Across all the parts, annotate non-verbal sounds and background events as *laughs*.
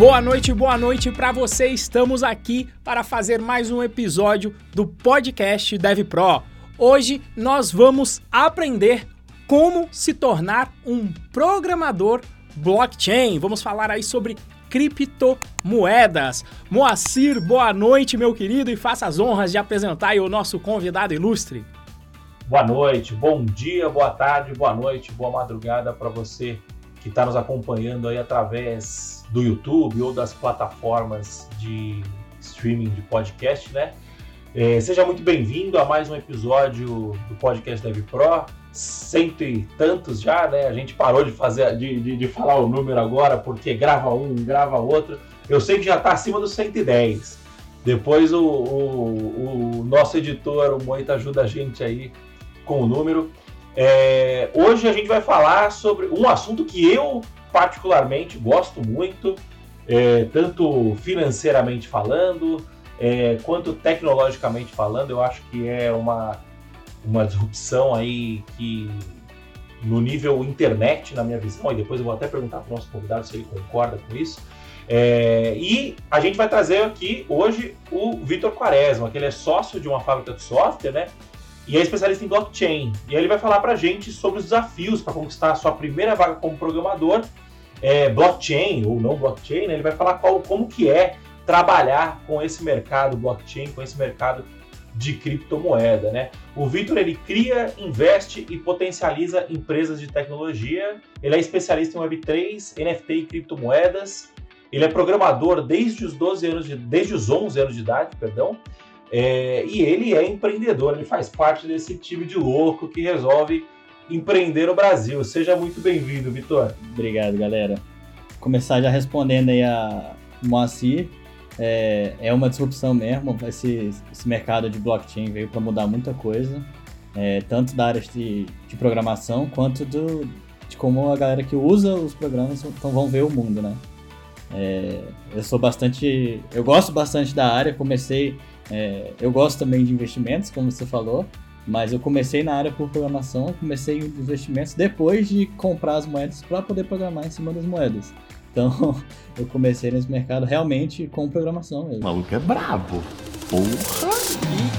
Boa noite, boa noite para você. Estamos aqui para fazer mais um episódio do podcast Dev Pro. Hoje nós vamos aprender como se tornar um programador blockchain. Vamos falar aí sobre criptomoedas. Moacir, boa noite, meu querido, e faça as honras de apresentar o nosso convidado ilustre. Boa noite, bom dia, boa tarde, boa noite, boa madrugada para você que está nos acompanhando aí através do YouTube ou das plataformas de streaming de podcast, né? É, seja muito bem-vindo a mais um episódio do podcast Dev Pro, cento e tantos já, né? A gente parou de fazer, de, de, de falar o número agora, porque grava um, grava outro. Eu sei que já está acima dos 110. Depois o, o, o nosso editor, o Moita, ajuda a gente aí com o número. É, hoje a gente vai falar sobre um assunto que eu particularmente gosto muito, é, tanto financeiramente falando, é, quanto tecnologicamente falando. Eu acho que é uma, uma disrupção aí que no nível internet, na minha visão, e depois eu vou até perguntar para o nosso convidado se ele concorda com isso. É, e a gente vai trazer aqui hoje o Vitor Quaresma, que ele é sócio de uma fábrica de software, né? E é especialista em blockchain. E aí ele vai falar para gente sobre os desafios para conquistar a sua primeira vaga como programador, é, blockchain ou não blockchain, né? ele vai falar qual, como que é trabalhar com esse mercado blockchain, com esse mercado de criptomoeda, né? O Vitor ele cria, investe e potencializa empresas de tecnologia. Ele é especialista em Web3, NFT e criptomoedas. Ele é programador desde os 12 anos de, desde os 11 anos de idade, perdão. É, e ele é empreendedor, ele faz parte desse time de louco que resolve empreender no Brasil. Seja muito bem-vindo, Vitor. Obrigado, galera. Começar já respondendo aí a Moacir. É, é uma disrupção mesmo. Esse, esse mercado de blockchain veio para mudar muita coisa, é, tanto da área de, de programação quanto do, de como a galera que usa os programas então, vão ver o mundo, né? É, eu sou bastante, eu gosto bastante da área. Comecei é, eu gosto também de investimentos, como você falou, mas eu comecei na área por programação, comecei em investimentos depois de comprar as moedas para poder programar em cima das moedas. Então, *laughs* eu comecei nesse mercado realmente com programação mesmo. O maluco é brabo. Porra!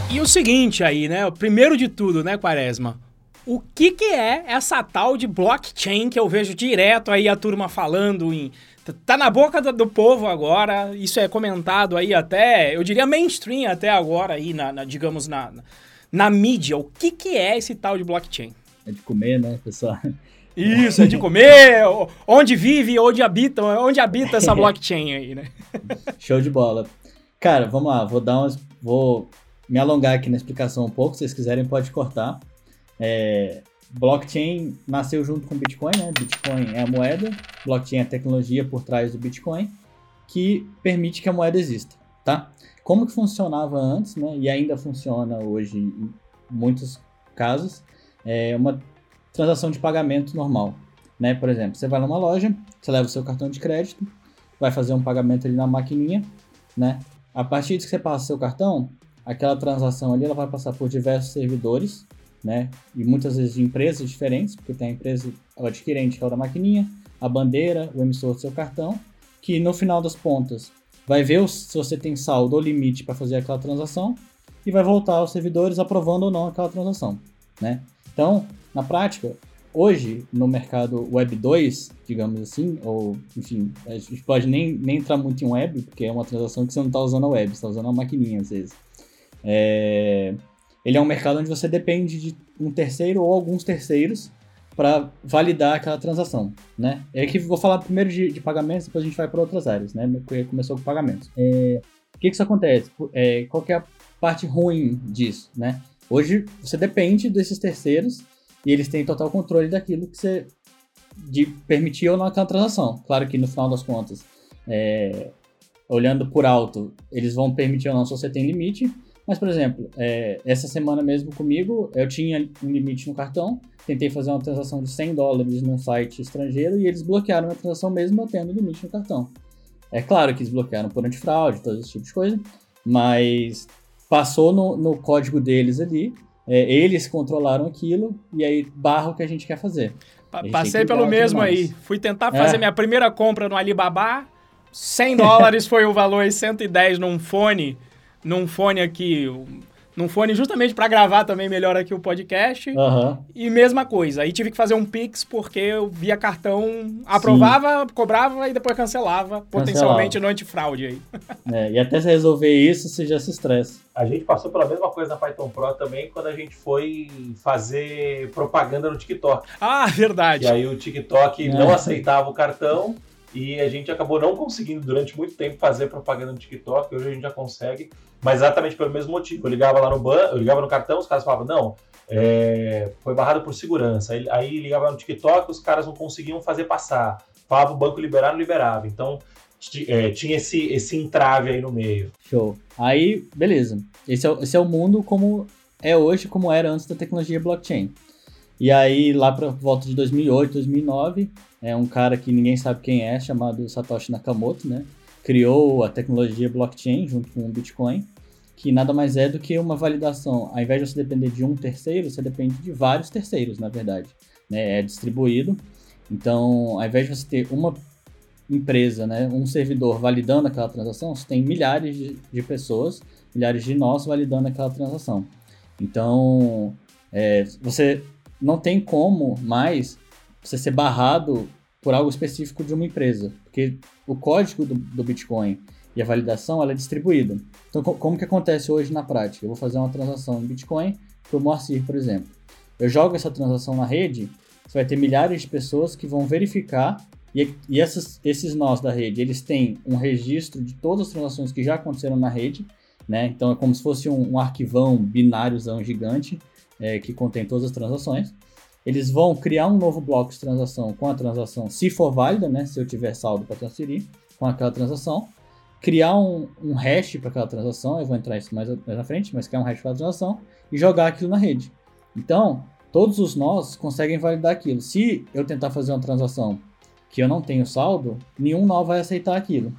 E, e, o seguinte aí, né? O primeiro de tudo, né, Quaresma? O que, que é essa tal de blockchain que eu vejo direto aí a turma falando em Tá na boca do, do, povo agora, isso é comentado aí até, eu diria mainstream até agora aí, na, na digamos, na, na mídia. O que, que é esse tal de blockchain? É de comer, né, pessoal? Isso, é de comer, onde vive, onde habita, onde habita essa *laughs* blockchain aí, né? Show de bola. Cara, vamos lá, vou dar umas, vou me alongar aqui na explicação um pouco, se vocês quiserem pode cortar. É, Blockchain nasceu junto com Bitcoin, né? Bitcoin é a moeda, blockchain é a tecnologia por trás do Bitcoin que permite que a moeda exista, tá? Como que funcionava antes, né? E ainda funciona hoje em muitos casos, é uma transação de pagamento normal, né? Por exemplo, você vai numa loja, você leva o seu cartão de crédito, vai fazer um pagamento ali na maquininha, né? A partir de que você passa o seu cartão, aquela transação ali ela vai passar por diversos servidores né? E muitas vezes de empresas diferentes, porque tem a empresa, o adquirente que é o da maquininha, a bandeira, o emissor do seu cartão, que no final das pontas vai ver se você tem saldo ou limite para fazer aquela transação e vai voltar aos servidores aprovando ou não aquela transação, né? Então, na prática, hoje no mercado Web 2, digamos assim, ou enfim, a gente pode nem, nem entrar muito em web, porque é uma transação que você não está usando a web, está usando a maquininha às vezes. É, ele é um mercado onde você depende de um terceiro ou alguns terceiros para validar aquela transação, né? É que vou falar primeiro de, de pagamentos, depois a gente vai para outras áreas, né? Começou com pagamentos. É, o que que isso acontece? É, qual é a parte ruim disso, né? Hoje você depende desses terceiros e eles têm total controle daquilo que você de permitir ou não aquela transação. Claro que no final das contas, é, olhando por alto, eles vão permitir ou não se você tem limite, mas, por exemplo, é, essa semana mesmo comigo, eu tinha um limite no cartão, tentei fazer uma transação de 100 dólares num site estrangeiro e eles bloquearam a transação mesmo eu tendo limite no cartão. É claro que eles bloquearam por antifraude, todo esse tipo de coisa, mas passou no, no código deles ali, é, eles controlaram aquilo e aí barra o que a gente quer fazer. Passei pelo mesmo aí. Fui tentar fazer é. minha primeira compra no Alibaba, 100 dólares foi o valor e 110 num fone, num fone aqui, num fone justamente para gravar também melhor aqui o podcast. Aham. E mesma coisa, aí tive que fazer um Pix porque eu via cartão, aprovava, cobrava e depois cancelava, potencialmente no antifraude aí. *laughs* É, e até você resolver isso, você já se estressa. A gente passou pela mesma coisa na Python Pro também quando a gente foi fazer propaganda no TikTok. Ah, verdade. E aí o TikTok É. não aceitava o cartão e a gente acabou não conseguindo durante muito tempo fazer propaganda no TikTok. Hoje a gente já consegue, mas exatamente pelo mesmo motivo. Eu ligava lá no banco, eu ligava no cartão, os caras falavam, não, é, foi barrado por segurança. Aí, aí ligava no TikTok, os caras não conseguiam fazer passar. Falava o banco liberar, não liberava. Então é, tinha esse, esse entrave aí no meio. Show. Aí, beleza. Esse é, esse é o mundo como é hoje, como era antes da tecnologia blockchain. E aí, lá para volta de 2008, 2009, é um cara que ninguém sabe quem é, chamado Satoshi Nakamoto, né? Criou a tecnologia blockchain junto com o Bitcoin, que nada mais é do que uma validação. Ao invés de você depender de um terceiro, você depende de vários terceiros, na verdade. Né? É distribuído. Então, ao invés de você ter uma empresa, né, um servidor validando aquela transação, você tem milhares de, de pessoas, milhares de nós validando aquela transação. Então, é, você não tem como mais você ser barrado por algo específico de uma empresa, porque o código do, do Bitcoin e a validação ela é distribuída. Então, co- como que acontece hoje na prática? Eu vou fazer uma transação em Bitcoin para o Moacir, por exemplo. Eu jogo essa transação na rede, você vai ter milhares de pessoas que vão verificar e, e essas, esses nós da rede, eles têm um registro de todas as transações que já aconteceram na rede, né? Então é como se fosse um, um arquivão bináriozão gigante é, que contém todas as transações. Eles vão criar um novo bloco de transação com a transação, se for válida, né? Se eu tiver saldo para transferir com aquela transação. Criar um, um hash para aquela transação, eu vou entrar isso mais, mais na frente, mas criar um hash para a transação e jogar aquilo na rede. Então, todos os nós conseguem validar aquilo. Se eu tentar fazer uma transação que eu não tenho saldo, nenhum nó vai aceitar aquilo.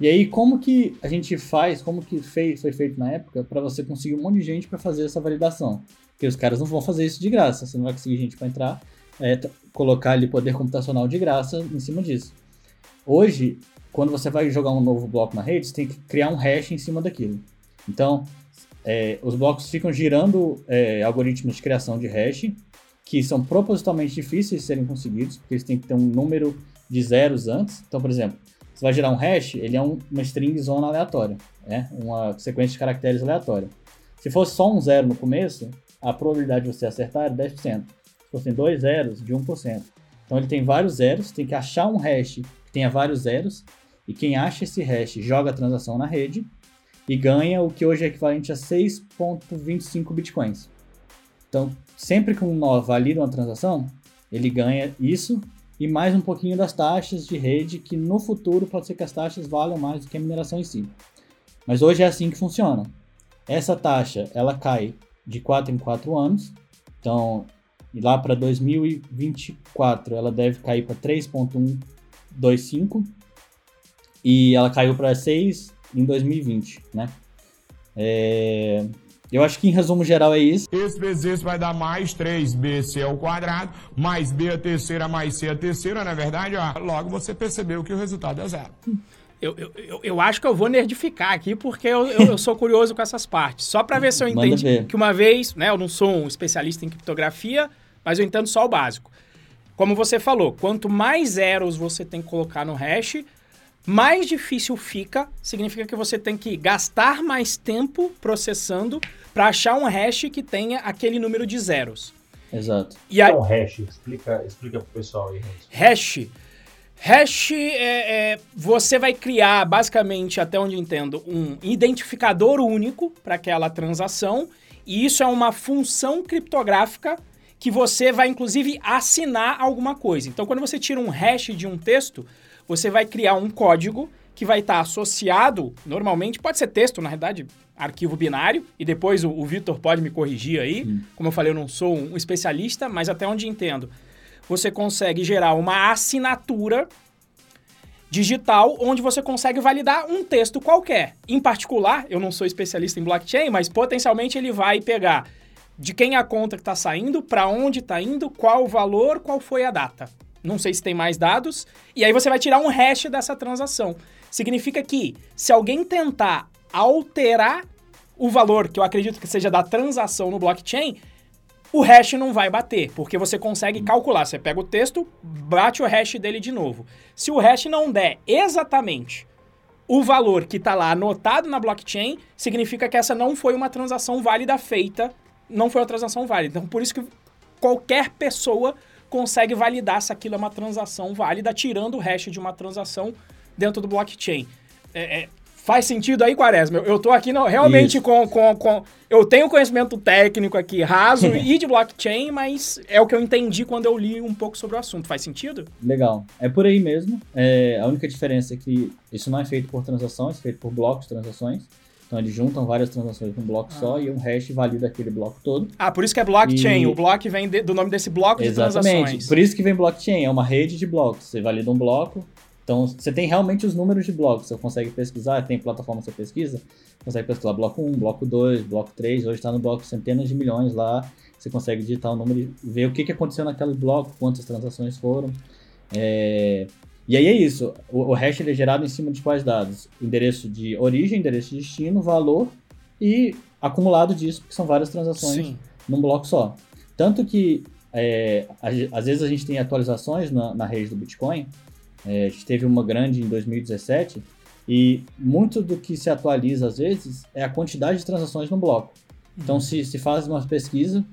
E aí, como que a gente faz, como que fez, foi feito na época, para você conseguir um monte de gente para fazer essa validação? Porque os caras não vão fazer isso de graça, você não vai conseguir gente para entrar, é, colocar ali poder computacional de graça em cima disso. Hoje, quando você vai jogar um novo bloco na rede, você tem que criar um hash em cima daquilo. Então, é, os blocos ficam girando é, algoritmos de criação de hash, que são propositalmente difíceis de serem conseguidos, porque eles têm que ter um número de zeros antes. Então, por exemplo, você vai gerar um hash, ele é um- uma string zona aleatória, né? uma sequência de caracteres aleatória. Se fosse só um zero no começo, a probabilidade de você acertar é 10%. Se fossem dois zeros, de 1%. Então ele tem vários zeros, tem que achar um hash que tenha vários zeros, e quem acha esse hash joga a transação na rede e ganha o que hoje é equivalente a 6,25 bitcoins. Então, sempre que um nó valida uma transação, ele ganha isso e mais um pouquinho das taxas de rede, que no futuro pode ser que as taxas valham mais do que a mineração em si. Mas hoje é assim que funciona. Essa taxa, ela cai de 4 em 4 anos. Então, e lá para 2024, ela deve cair para 3.125 e ela caiu para 6 em 2020, né? É, Eu acho que em resumo geral é isso. Esse vezes esse vai dar mais 3bc ao quadrado, mais b a terceira, mais c a terceira, na verdade, ó. Logo você percebeu que o resultado é zero. *laughs* Eu, eu, eu, acho que eu vou nerdificar aqui porque eu, eu, eu sou curioso com essas partes. Só para ver se eu entendi. Que uma vez, né, eu não sou um especialista em criptografia, mas eu entendo só o básico. Como você falou, quanto mais zeros você tem que colocar no hash, mais difícil fica. Significa que você tem que gastar mais tempo processando para achar um hash que tenha aquele número de zeros. Exato. E aí, Então, hash, explica, explica pro pessoal aí. Hash. Hash é, é- você vai criar, basicamente, até onde eu entendo, um identificador único para aquela transação. E isso é uma função criptográfica que você vai, inclusive, assinar alguma coisa. Então, quando você tira um hash de um texto, você vai criar um código que vai estar associado, normalmente, pode ser texto, na verdade, arquivo binário, e depois o, o Vitor pode me corrigir aí. Como eu falei, eu não sou um especialista, mas até onde entendo, você consegue gerar uma assinatura digital onde você consegue validar um texto qualquer. Em particular, eu não sou especialista em blockchain, mas potencialmente ele vai pegar de quem a conta está saindo, para onde está indo, qual o valor, qual foi a data. não sei se tem mais dados, e aí você vai tirar um hash dessa transação. Significa que se alguém tentar alterar o valor, que eu acredito que seja da transação no blockchain, o hash não vai bater, porque você consegue calcular. Você pega o texto, bate o hash dele de novo. Se o hash não der exatamente o valor que está lá anotado na blockchain, significa que essa não foi uma transação válida feita, não foi uma transação válida. Então, por isso que qualquer pessoa consegue validar se aquilo é uma transação válida, tirando o hash de uma transação dentro do blockchain. É, é, faz sentido aí, Quaresma? Eu, eu tô aqui não, realmente com, com, com. Eu tenho conhecimento técnico aqui raso *laughs* e de blockchain, mas é o que eu entendi quando eu li um pouco sobre o assunto. Faz sentido? Legal. É por aí mesmo. É, a única diferença é que isso não é feito por transações, é feito por blocos de transações. Então eles juntam várias transações num bloco ah. só e um hash valida aquele bloco todo. Ah, por isso que é blockchain. E... O bloco vem de, do nome desse bloco Exatamente. de transações. Por isso que vem blockchain. É uma rede de blocos. Você valida um bloco, então, você tem realmente os números de blocos. Você consegue pesquisar, tem plataforma que você pesquisa, consegue pesquisar bloco 1, bloco 2, bloco 3. Hoje está no bloco centenas de milhões lá. Você consegue digitar o número e ver o que, que aconteceu naquele bloco, quantas transações foram. É... E aí é isso. O, o hash é gerado em cima de quais dados? Endereço de origem, endereço de destino, valor e acumulado disso, porque são várias transações Sim. num bloco só. Tanto que é, às vezes a gente tem atualizações na, na rede do Bitcoin é, a gente teve uma grande em 2017 e muito do que se atualiza às vezes é a quantidade de transações no bloco. Então, uhum. se, se faz uma pesquisa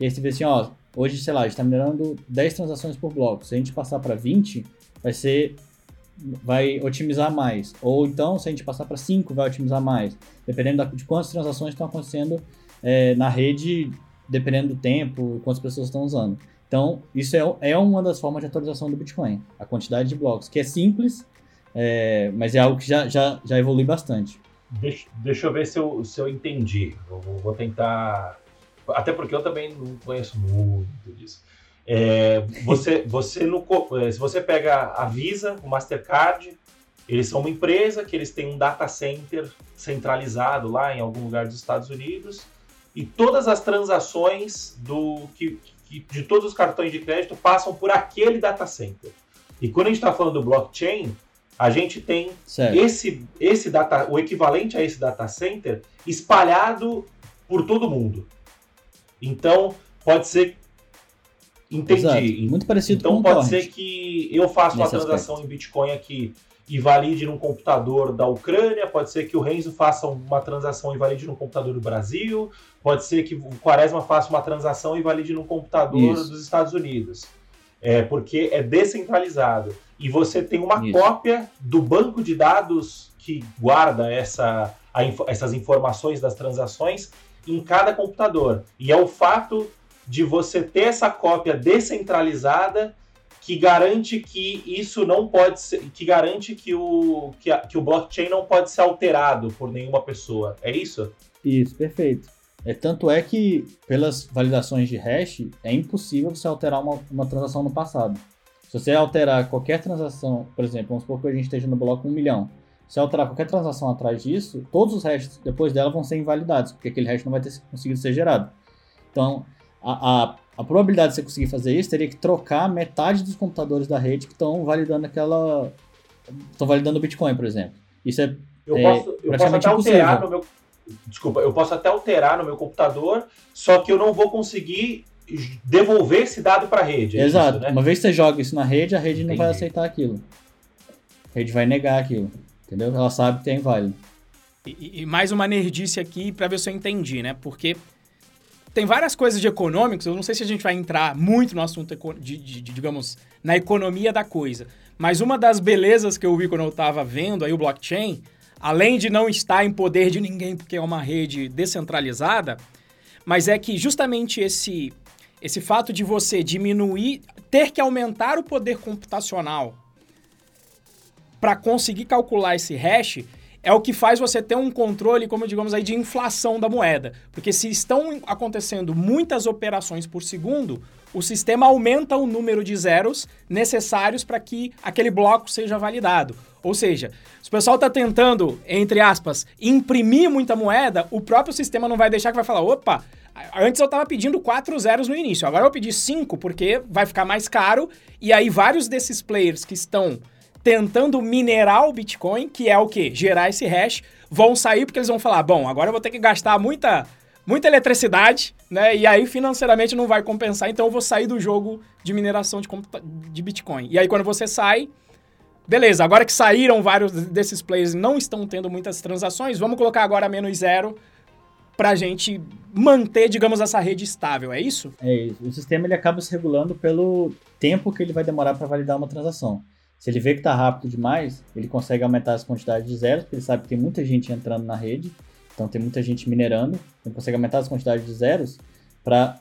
e aí você vê assim, ó, hoje, sei lá, a gente está minerando 10 transações por bloco. Se a gente passar para 20, vai ser vai otimizar mais. Ou então, se a gente passar para 5, vai otimizar mais. Dependendo de quantas transações estão acontecendo é, na rede, dependendo do tempo, quantas pessoas estão usando. Então, isso é, é uma das formas de atualização do Bitcoin, a quantidade de blocos, que é simples, é, mas é algo que já, já, já evolui bastante. Deixa, deixa eu ver se eu, se eu entendi. Eu vou tentar. Até porque eu também não conheço muito disso. É, você, *laughs* você no, é, se você pega a Visa, o Mastercard, eles são uma empresa que eles têm um data center centralizado lá em algum lugar dos Estados Unidos e todas as transações do que, que de todos os cartões de crédito passam por aquele data center. E quando a gente está falando do blockchain, a gente tem esse, esse data, o equivalente a esse data center espalhado por todo mundo. Então, pode ser. Entendi. Exato. Muito parecido então, com pode ser que eu faça uma transação aspecto. em Bitcoin aqui e valide num computador da Ucrânia, pode ser que o Renzo faça uma transação e valide num computador do Brasil, pode ser que o Quaresma faça uma transação e valide num computador Isso. dos Estados Unidos. É, porque é descentralizado. E você tem uma Isso. cópia do banco de dados que guarda essa, a, essas informações das transações em cada computador. E é o fato de você ter essa cópia descentralizada que garante que isso não pode ser, que garante que o, que, a, que o blockchain não pode ser alterado por nenhuma pessoa. É isso? Isso, perfeito. É, tanto é que, pelas validações de hash, é impossível você alterar uma, uma transação no passado. Se você alterar qualquer transação, por exemplo, vamos supor que a gente esteja no bloco 1 milhão. Se alterar qualquer transação atrás disso, todos os hashes depois dela vão ser invalidados, porque aquele hash não vai ter conseguido ser gerado. Então, a, a a probabilidade de você conseguir fazer isso teria que trocar metade dos computadores da rede que estão validando aquela. estão validando o Bitcoin, por exemplo. Isso é, eu é posso, eu posso até impossível. alterar no meu. Desculpa, eu posso até alterar no meu computador, só que eu não vou conseguir devolver esse dado para a rede. É Exato. Isso, né? Uma vez que você joga isso na rede, a rede Entendi. não vai aceitar aquilo. A rede vai negar aquilo. Entendeu? Ela sabe que é inválido. E, e mais uma nerdice aqui para ver se eu entendi, né? Porque tem várias coisas de econômicos, eu não sei se a gente vai entrar muito no assunto de, de, de, digamos, na economia da coisa. Mas uma das belezas que eu vi quando eu estava vendo aí o blockchain, além de não estar em poder de ninguém porque é uma rede descentralizada, mas é que justamente esse, esse fato de você diminuir, ter que aumentar o poder computacional para conseguir calcular esse hash, é o que faz você ter um controle, como digamos aí, de inflação da moeda. Porque se estão acontecendo muitas operações por segundo, o sistema aumenta o número de zeros necessários para que aquele bloco seja validado. Ou seja, se o pessoal está tentando, entre aspas, imprimir muita moeda, o próprio sistema não vai deixar que vai falar, opa, Antes eu estava pedindo quatro zeros no início, agora eu pedi cinco porque vai ficar mais caro e aí vários desses players que estão tentando minerar o Bitcoin, que é o que? Gerar esse hash, vão sair porque eles vão falar, bom, agora eu vou ter que gastar muita muita eletricidade, né? E aí financeiramente não vai compensar, então eu vou sair do jogo de mineração de, de Bitcoin. E aí quando você sai, beleza, agora que saíram vários desses players não estão tendo muitas transações, vamos colocar agora menos zero para a gente manter, digamos, essa rede estável, é isso? É isso. O sistema ele acaba se regulando pelo tempo que ele vai demorar para validar uma transação. Se ele vê que está rápido demais, ele consegue aumentar as quantidades de zeros, porque ele sabe que tem muita gente entrando na rede, então tem muita gente minerando, então consegue aumentar as quantidades de zeros para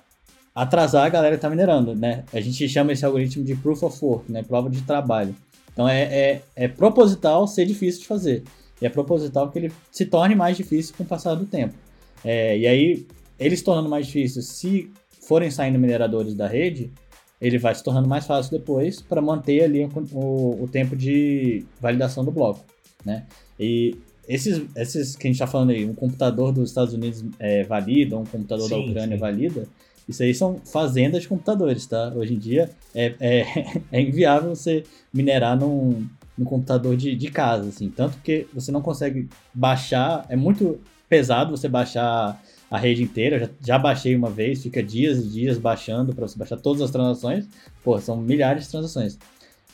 atrasar a galera que está minerando, né? A gente chama esse algoritmo de proof of work, né? Prova de trabalho. Então é, é, é proposital ser difícil de fazer. E é proposital que ele se torne mais difícil com o passar do tempo. É, e aí, ele se tornando mais difícil, se forem saindo mineradores da rede, ele vai se tornando mais fácil depois para manter ali o, o, tempo de validação do bloco, né? E esses, esses que a gente está falando aí, um computador dos Estados Unidos é, valida, um computador sim, da Ucrânia sim. valida, isso aí são fazendas de computadores, tá? Hoje em dia é, é, *laughs* é inviável você minerar num, num computador de, de casa, assim, tanto que você não consegue baixar, é muito pesado você baixar a rede inteira. Já, já baixei uma vez, fica dias e dias baixando para você baixar todas as transações. Pô, são milhares de transações.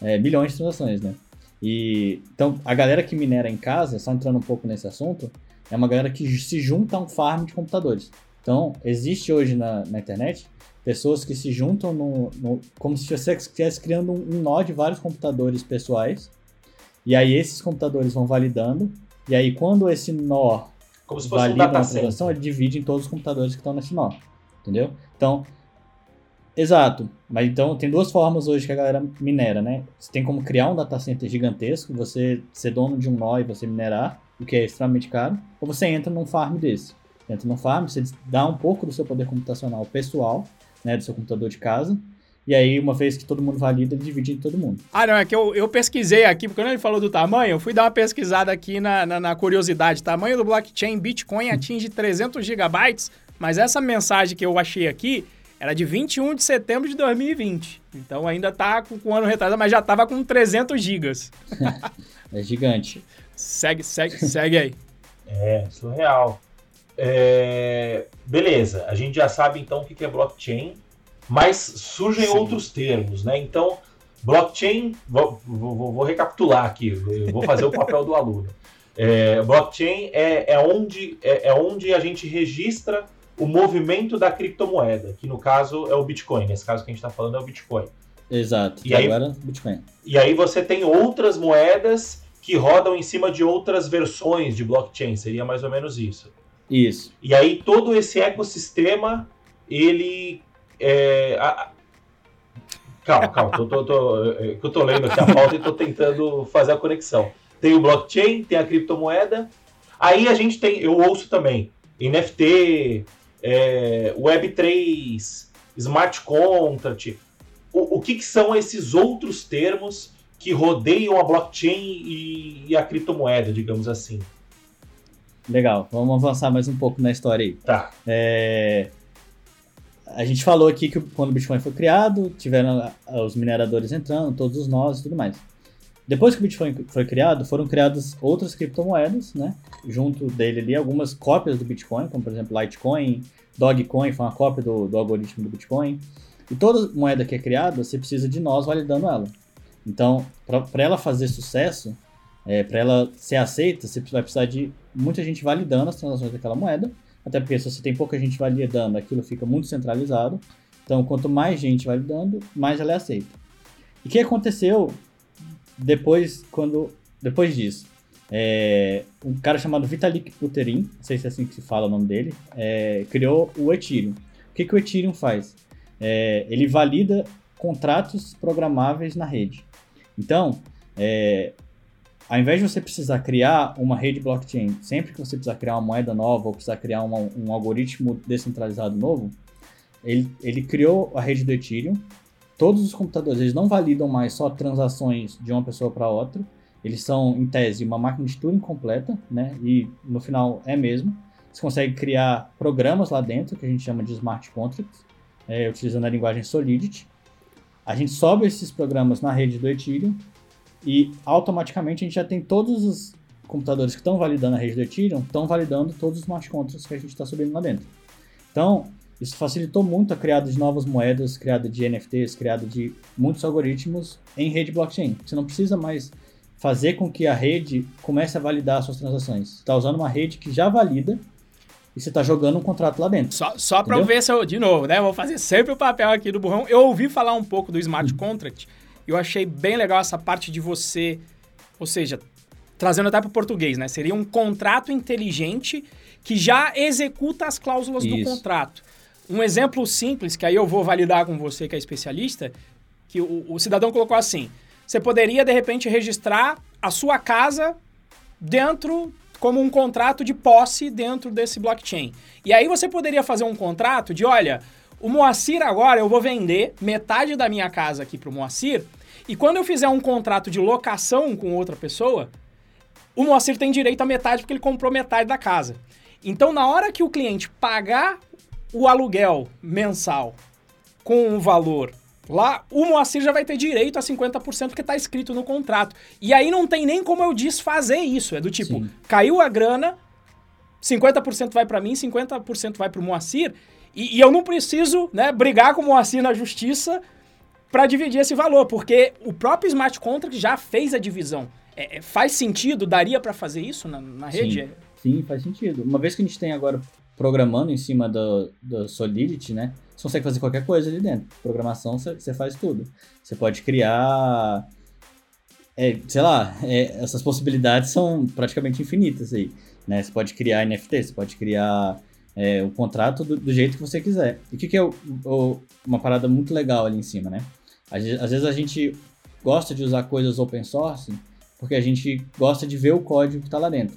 É, milhões de transações, né? E então a galera que minera em casa, só entrando um pouco nesse assunto, é uma galera que se junta a um farm de computadores. Então, existe hoje na, na internet pessoas que se juntam no, no como se você estivesse criando um, um nó de vários computadores pessoais. E aí esses computadores vão validando. E aí quando esse nó como se fosse um data uma transação, ele divide em todos os computadores que estão nesse nó. Entendeu? Então, exato. Mas então tem duas formas hoje que a galera minera, né? Você tem como criar um data center gigantesco, você ser dono de um nó e você minerar, o que é extremamente caro, ou você entra num farm desse. Entra num farm, você dá um pouco do seu poder computacional pessoal, né, do seu computador de casa, e aí, uma vez que todo mundo valida, ele divide em todo mundo. Ah, não, é que eu, eu pesquisei aqui, porque quando ele falou do tamanho, eu fui dar uma pesquisada aqui na, na, na curiosidade. Tamanho do blockchain Bitcoin atinge 300 gigabytes, mas essa mensagem que eu achei aqui era de 21 de setembro de 2020. Então ainda tá com, com um ano retrasado, mas já tava com 300 gigas. *laughs* é gigante. Segue, segue, segue aí. É, surreal. É... Beleza, a gente já sabe então o que é blockchain mas surgem Sim. outros termos, né? Então, blockchain, vou, vou, vou recapitular aqui, vou fazer o *laughs* papel do aluno. É, blockchain é, é, onde, é, é, onde a gente registra o movimento da criptomoeda, que no caso é o Bitcoin. Nesse caso que a gente está falando é o Bitcoin. Exato. E, aí, agora Bitcoin. E aí você tem outras moedas que rodam em cima de outras versões de blockchain. Seria mais ou menos isso. Isso. E aí todo esse ecossistema ele é, a... Calma, calma, tô, tô, tô, é, eu tô lendo aqui a pauta e tô tentando fazer a conexão. Tem o blockchain, tem a criptomoeda, aí a gente tem, eu ouço também, NFT, é, Web3, Smart Contract. O, o que, que, são esses outros termos que rodeiam a blockchain e, e a criptomoeda, digamos assim? Legal, vamos avançar mais um pouco na história aí. Tá. É, a gente falou aqui que quando o Bitcoin foi criado, tiveram os mineradores entrando, todos os nós e tudo mais. Depois que o Bitcoin foi criado, foram criadas outras criptomoedas, né? Junto dele ali, algumas cópias do Bitcoin, como por exemplo Litecoin, Dogecoin foi uma cópia do, do algoritmo do Bitcoin. E toda moeda que é criada, você precisa de nós validando ela. Então, para ela fazer sucesso, é, para ela ser aceita, você vai precisar de muita gente validando as transações daquela moeda até porque se você tem pouca gente validando, aquilo fica muito centralizado. Então, quanto mais gente validando, mais ela é aceita. E o que aconteceu depois, quando, depois disso? É, um cara chamado Vitalik Buterin, não sei se é assim que se fala o nome dele, é, criou o Ethereum. O que, que o Ethereum faz? É, ele valida contratos programáveis na rede. Então, é, ao invés de você precisar criar uma rede blockchain, sempre que você precisar criar uma moeda nova ou precisar criar uma, um algoritmo descentralizado novo, ele, ele criou a rede do Ethereum. Todos os computadores eles não validam mais só transações de uma pessoa para outra. Eles são, em tese, uma máquina de Turing completa, né? E no final é mesmo. Você consegue criar programas lá dentro, que a gente chama de smart contracts, é, utilizando a linguagem Solidity. A gente sobe esses programas na rede do Ethereum e automaticamente a gente já tem todos os computadores que estão validando a rede do Ethereum, estão validando todos os smart contracts que a gente está subindo lá dentro. Então, isso facilitou muito a criada de novas moedas, criada de NFTs, criada de muitos algoritmos em rede blockchain. Você não precisa mais fazer com que a rede comece a validar as suas transações. Você está usando uma rede que já valida e você está jogando um contrato lá dentro. Só, só para ver se eu, de novo, né? Vou fazer sempre o papel aqui do burrão. Eu ouvi falar um pouco do smart hum. contract e eu achei bem legal essa parte de você, ou seja, trazendo até para o português, né? Seria um contrato inteligente que já executa as cláusulas Isso. do contrato. Um exemplo simples, que aí eu vou validar com você que é especialista, que o, o cidadão colocou assim: você poderia, de repente, registrar a sua casa dentro como um contrato de posse dentro desse blockchain. E aí você poderia fazer um contrato de, olha, o Moacir agora eu vou vender metade da minha casa aqui para o Moacir, e quando eu fizer um contrato de locação com outra pessoa, o Moacir tem direito a metade porque ele comprou metade da casa. Então, na hora que o cliente pagar o aluguel mensal com um valor lá, o Moacir já vai ter direito a 50% porque está escrito no contrato. E aí não tem nem como eu desfazer isso. É do tipo, Sim. caiu a grana, 50% vai para mim, 50% vai para o Moacir, e, e, eu não preciso né, brigar com o Moacir na justiça para dividir esse valor, porque o próprio smart contract já fez a divisão. É, é faz sentido? Daria para fazer isso na, na rede? Sim. Sim, faz sentido. Uma vez que a gente tem agora programando em cima do, do Solidity, né? Você consegue fazer qualquer coisa ali dentro. Programação, você faz tudo. Você pode criar. É, sei lá, é, essas possibilidades são praticamente infinitas aí. Né? Você pode criar NFT, você pode criar é, o contrato do, do, jeito que você quiser. E o que, que é o, o, uma parada muito legal ali em cima, né? Às, vezes a gente gosta de usar coisas open source porque a gente gosta de ver o código que está lá dentro.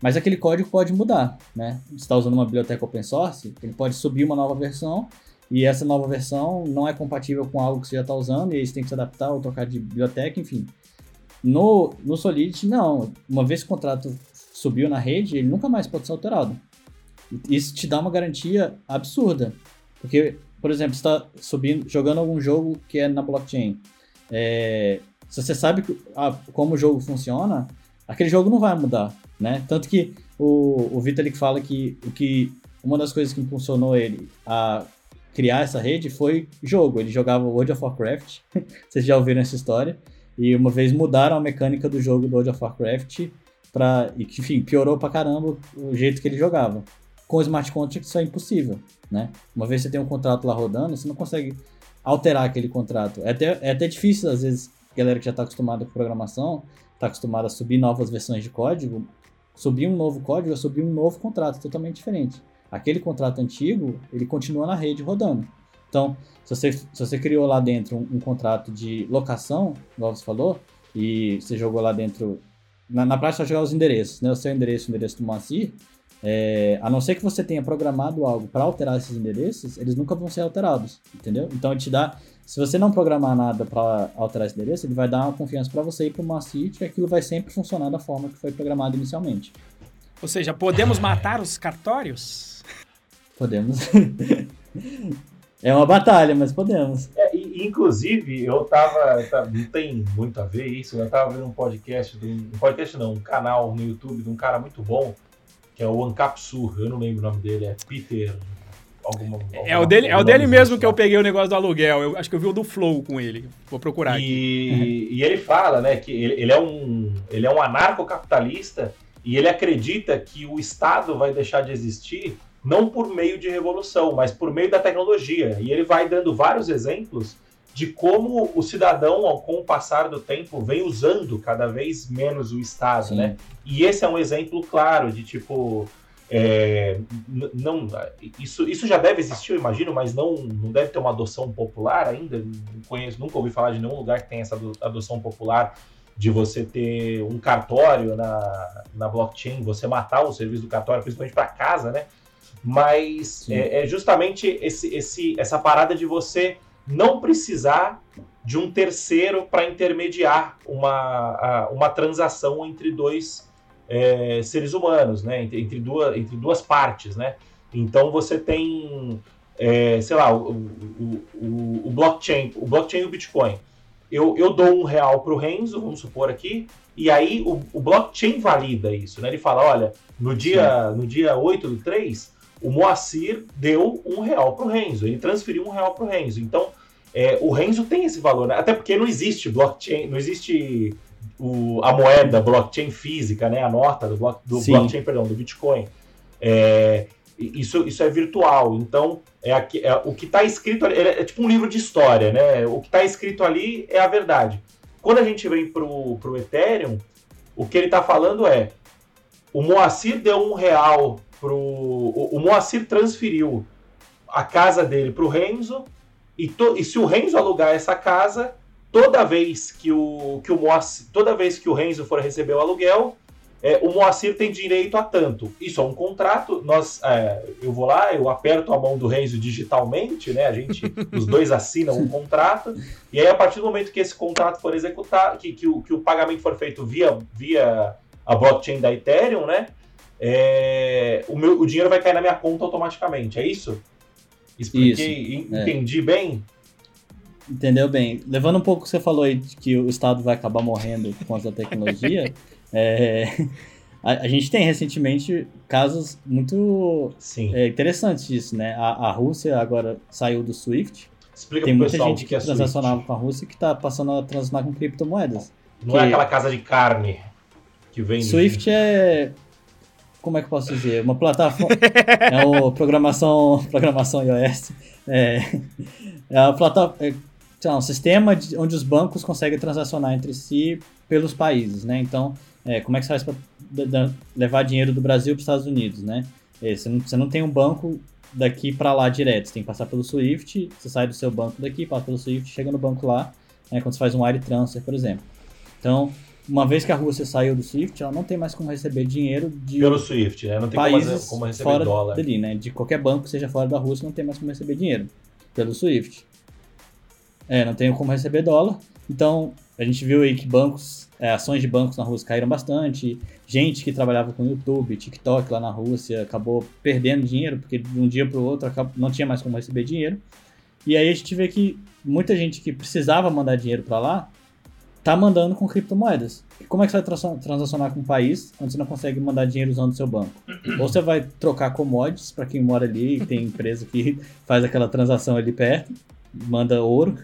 Mas aquele código pode mudar, né? Você está usando uma biblioteca open source, ele pode subir uma nova versão e essa nova versão não é compatível com algo que você já está usando e aí você tem que se adaptar ou trocar de biblioteca, enfim. No, no Solidity, não. Uma vez que o contrato subiu na rede, ele nunca mais pode ser alterado. Isso te dá uma garantia absurda. Porque, por exemplo, você está subindo, jogando algum jogo que é na blockchain. É, se você sabe ah, como o jogo funciona, aquele jogo não vai mudar né? Tanto que o, o Vitalik fala que, o que uma das coisas que impulsionou ele a criar essa rede foi jogo. Ele jogava World of Warcraft, *laughs* vocês já ouviram essa história, e uma vez mudaram a mecânica do jogo do World of Warcraft para que, enfim, piorou pra caramba o jeito que ele jogava. Com smart contract isso é impossível, né? Uma vez você tem um contrato lá rodando, você não consegue alterar aquele contrato. É até, é até difícil, às vezes, galera que já está acostumada com programação, está acostumada a subir novas versões de código, subir um novo código é subir um novo contrato totalmente diferente. Aquele contrato antigo, ele continua na rede rodando. Então, se você, se você criou lá dentro um, um contrato de locação, igual você falou, e você jogou lá dentro. Na, na prática, jogar os endereços, né? O seu endereço, o endereço do Moacir, é, a não ser que você tenha programado algo para alterar esses endereços, eles nunca vão ser alterados, entendeu? Então ele te dá, se você não programar nada para alterar esse endereço, ele vai dar uma confiança para você e para o Macit que aquilo vai sempre funcionar da forma que foi programado inicialmente. Ou seja, podemos matar os cartórios? Podemos. *laughs* é uma batalha, mas podemos. É, inclusive, eu tava, tá, Não tem muito a ver isso, eu tava vendo um podcast, um podcast não, um canal no YouTube de um cara muito bom que é o Ancapsur, eu não lembro o nome dele, é Peter. Alguma, alguma, é o dele, é o dele mesmo que eu peguei o negócio do aluguel. Eu acho que eu vi o do Flow com ele. Vou procurar e, aqui. E ele fala, né, que ele, ele é um ele é um anarcocapitalista e ele acredita que o Estado vai deixar de existir não por meio de revolução, mas por meio da tecnologia. E ele vai dando vários exemplos de como o cidadão, com o passar do tempo, vem usando cada vez menos o Estado, Sim. né? E esse é um exemplo claro de tipo. É, não, isso, isso já deve existir, eu imagino, mas não, não deve ter uma adoção popular ainda. Conheço, nunca ouvi falar de nenhum lugar que tenha essa adoção popular de você ter um cartório na, na blockchain, você matar o serviço do cartório, principalmente para casa, né? Mas é, é, justamente esse, esse, essa parada de você não precisar de um terceiro para intermediar uma, uma transação entre dois é, seres humanos, né? Entre, entre, duas, entre duas partes, né? Então você tem, é, sei lá, o, o, o, o, blockchain, o blockchain e o Bitcoin. Eu, eu dou um real para o Renzo, vamos supor aqui, e aí o, o, blockchain valida isso, né? Ele fala, olha, no dia, no dia 8 do 3, o Moacir deu um real para o Renzo, ele transferiu um real para o Renzo. Então, é, o Renzo tem esse valor, né? até porque não existe blockchain, não existe o, a moeda blockchain física, né? A nota do, block, do blockchain, perdão, do Bitcoin. É, isso, isso é virtual. Então, é, aqui, é o que está escrito ali, é, é, tipo um livro de história, né? O que está escrito ali é a verdade. Quando a gente vem pro, pro Ethereum, o que ele está falando é o Moacir deu um real pro. O, o Moacir transferiu a casa dele pro Renzo, e, to, e se o Renzo alugar essa casa, toda vez que o, que o Moacir, toda vez que o Renzo for receber o aluguel, é, o Moacir tem direito a tanto. Isso é um contrato. Nós, é, eu vou lá, eu aperto a mão do Renzo digitalmente, né? A gente, *laughs* os dois assinam um contrato. E aí, a partir do momento que esse contrato for executado, que, que, o, que o pagamento for feito via, via a blockchain da Ethereum, né? É, o, meu, o dinheiro vai cair na minha conta automaticamente. É isso? Expliquei, isso, é. entendi bem? Entendeu bem. Levando um pouco o que você falou aí de que o Estado vai acabar morrendo com essa tecnologia, *laughs* é, a, a, gente tem recentemente casos muito é, interessantes disso, né? A, a, Rússia agora saiu do SWIFT. Explica tem muita gente que, é transacionava com a Rússia que está passando a transacionar com criptomoedas. Não é que... é aquela casa de carne que vem. SWIFT é como é que eu posso dizer? Uma plataforma. *laughs* é uma programação, programação iOS. É, é a plataforma. É, lá, um sistema de, onde os bancos conseguem transacionar entre si pelos países, né? Então, é, como é que você faz para levar dinheiro do Brasil para os Estados Unidos, né? É, você, não, você não tem um banco daqui para lá direto, você tem que passar pelo SWIFT, você sai do seu banco daqui, passa pelo SWIFT, chega no banco lá, né, quando você faz um wire transfer, por exemplo. Então, uma vez que a Rússia saiu do SWIFT, ela não tem mais como receber dinheiro de pelo SWIFT, né? Não tem países como, receber fora dólar. Dali, né? De qualquer banco que seja fora da Rússia, não tem mais como receber dinheiro pelo SWIFT. É, não tem como receber dólar. Então, a gente viu aí que bancos, é, ações de bancos na Rússia caíram bastante. Gente que trabalhava com YouTube, TikTok lá na Rússia, acabou perdendo dinheiro, porque de um dia para o outro não tinha mais como receber dinheiro. E aí a gente vê que muita gente que precisava mandar dinheiro para lá, tá mandando com criptomoedas. Como é que você vai transacionar com um país onde você não consegue mandar dinheiro usando o seu banco? Ou você vai trocar commodities para quem mora ali e tem empresa que *laughs* faz aquela transação ali perto, manda ouro,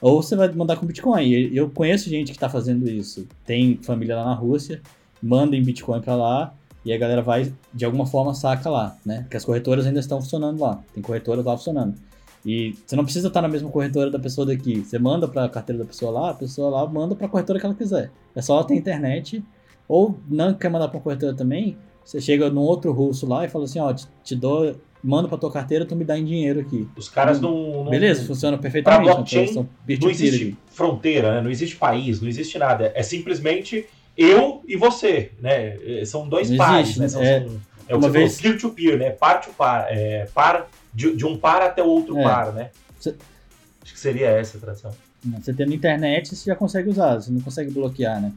ou você vai mandar com Bitcoin. Eu conheço gente que está fazendo isso. Tem família lá na Rússia, manda em Bitcoin para lá e a galera vai, de alguma forma, saca lá, né? Porque as corretoras ainda estão funcionando lá. Tem corretoras lá funcionando. E você não precisa estar na mesma corretora da pessoa daqui. Você manda para a carteira da pessoa lá, a pessoa lá manda para a corretora que ela quiser. É só ela ter internet. Ou não quer mandar para uma corretora também, você chega num outro russo lá e fala assim, ó, te, te dou manda pra tua carteira, tu me dá em dinheiro aqui. Os caras não. não Beleza, funciona perfeitamente. Pra blockchain, não existe fronteira, né? não existe país, não existe nada. É simplesmente eu e você, né? É, são dois não pares, existe, né? São, é, são, é uma vez... peer-to-peer, né? Par to par, é, par de, de, um par até o outro é. par, né? Cê... Acho que seria essa a tradução. Você tendo internet, você já consegue usar, você não consegue bloquear, né?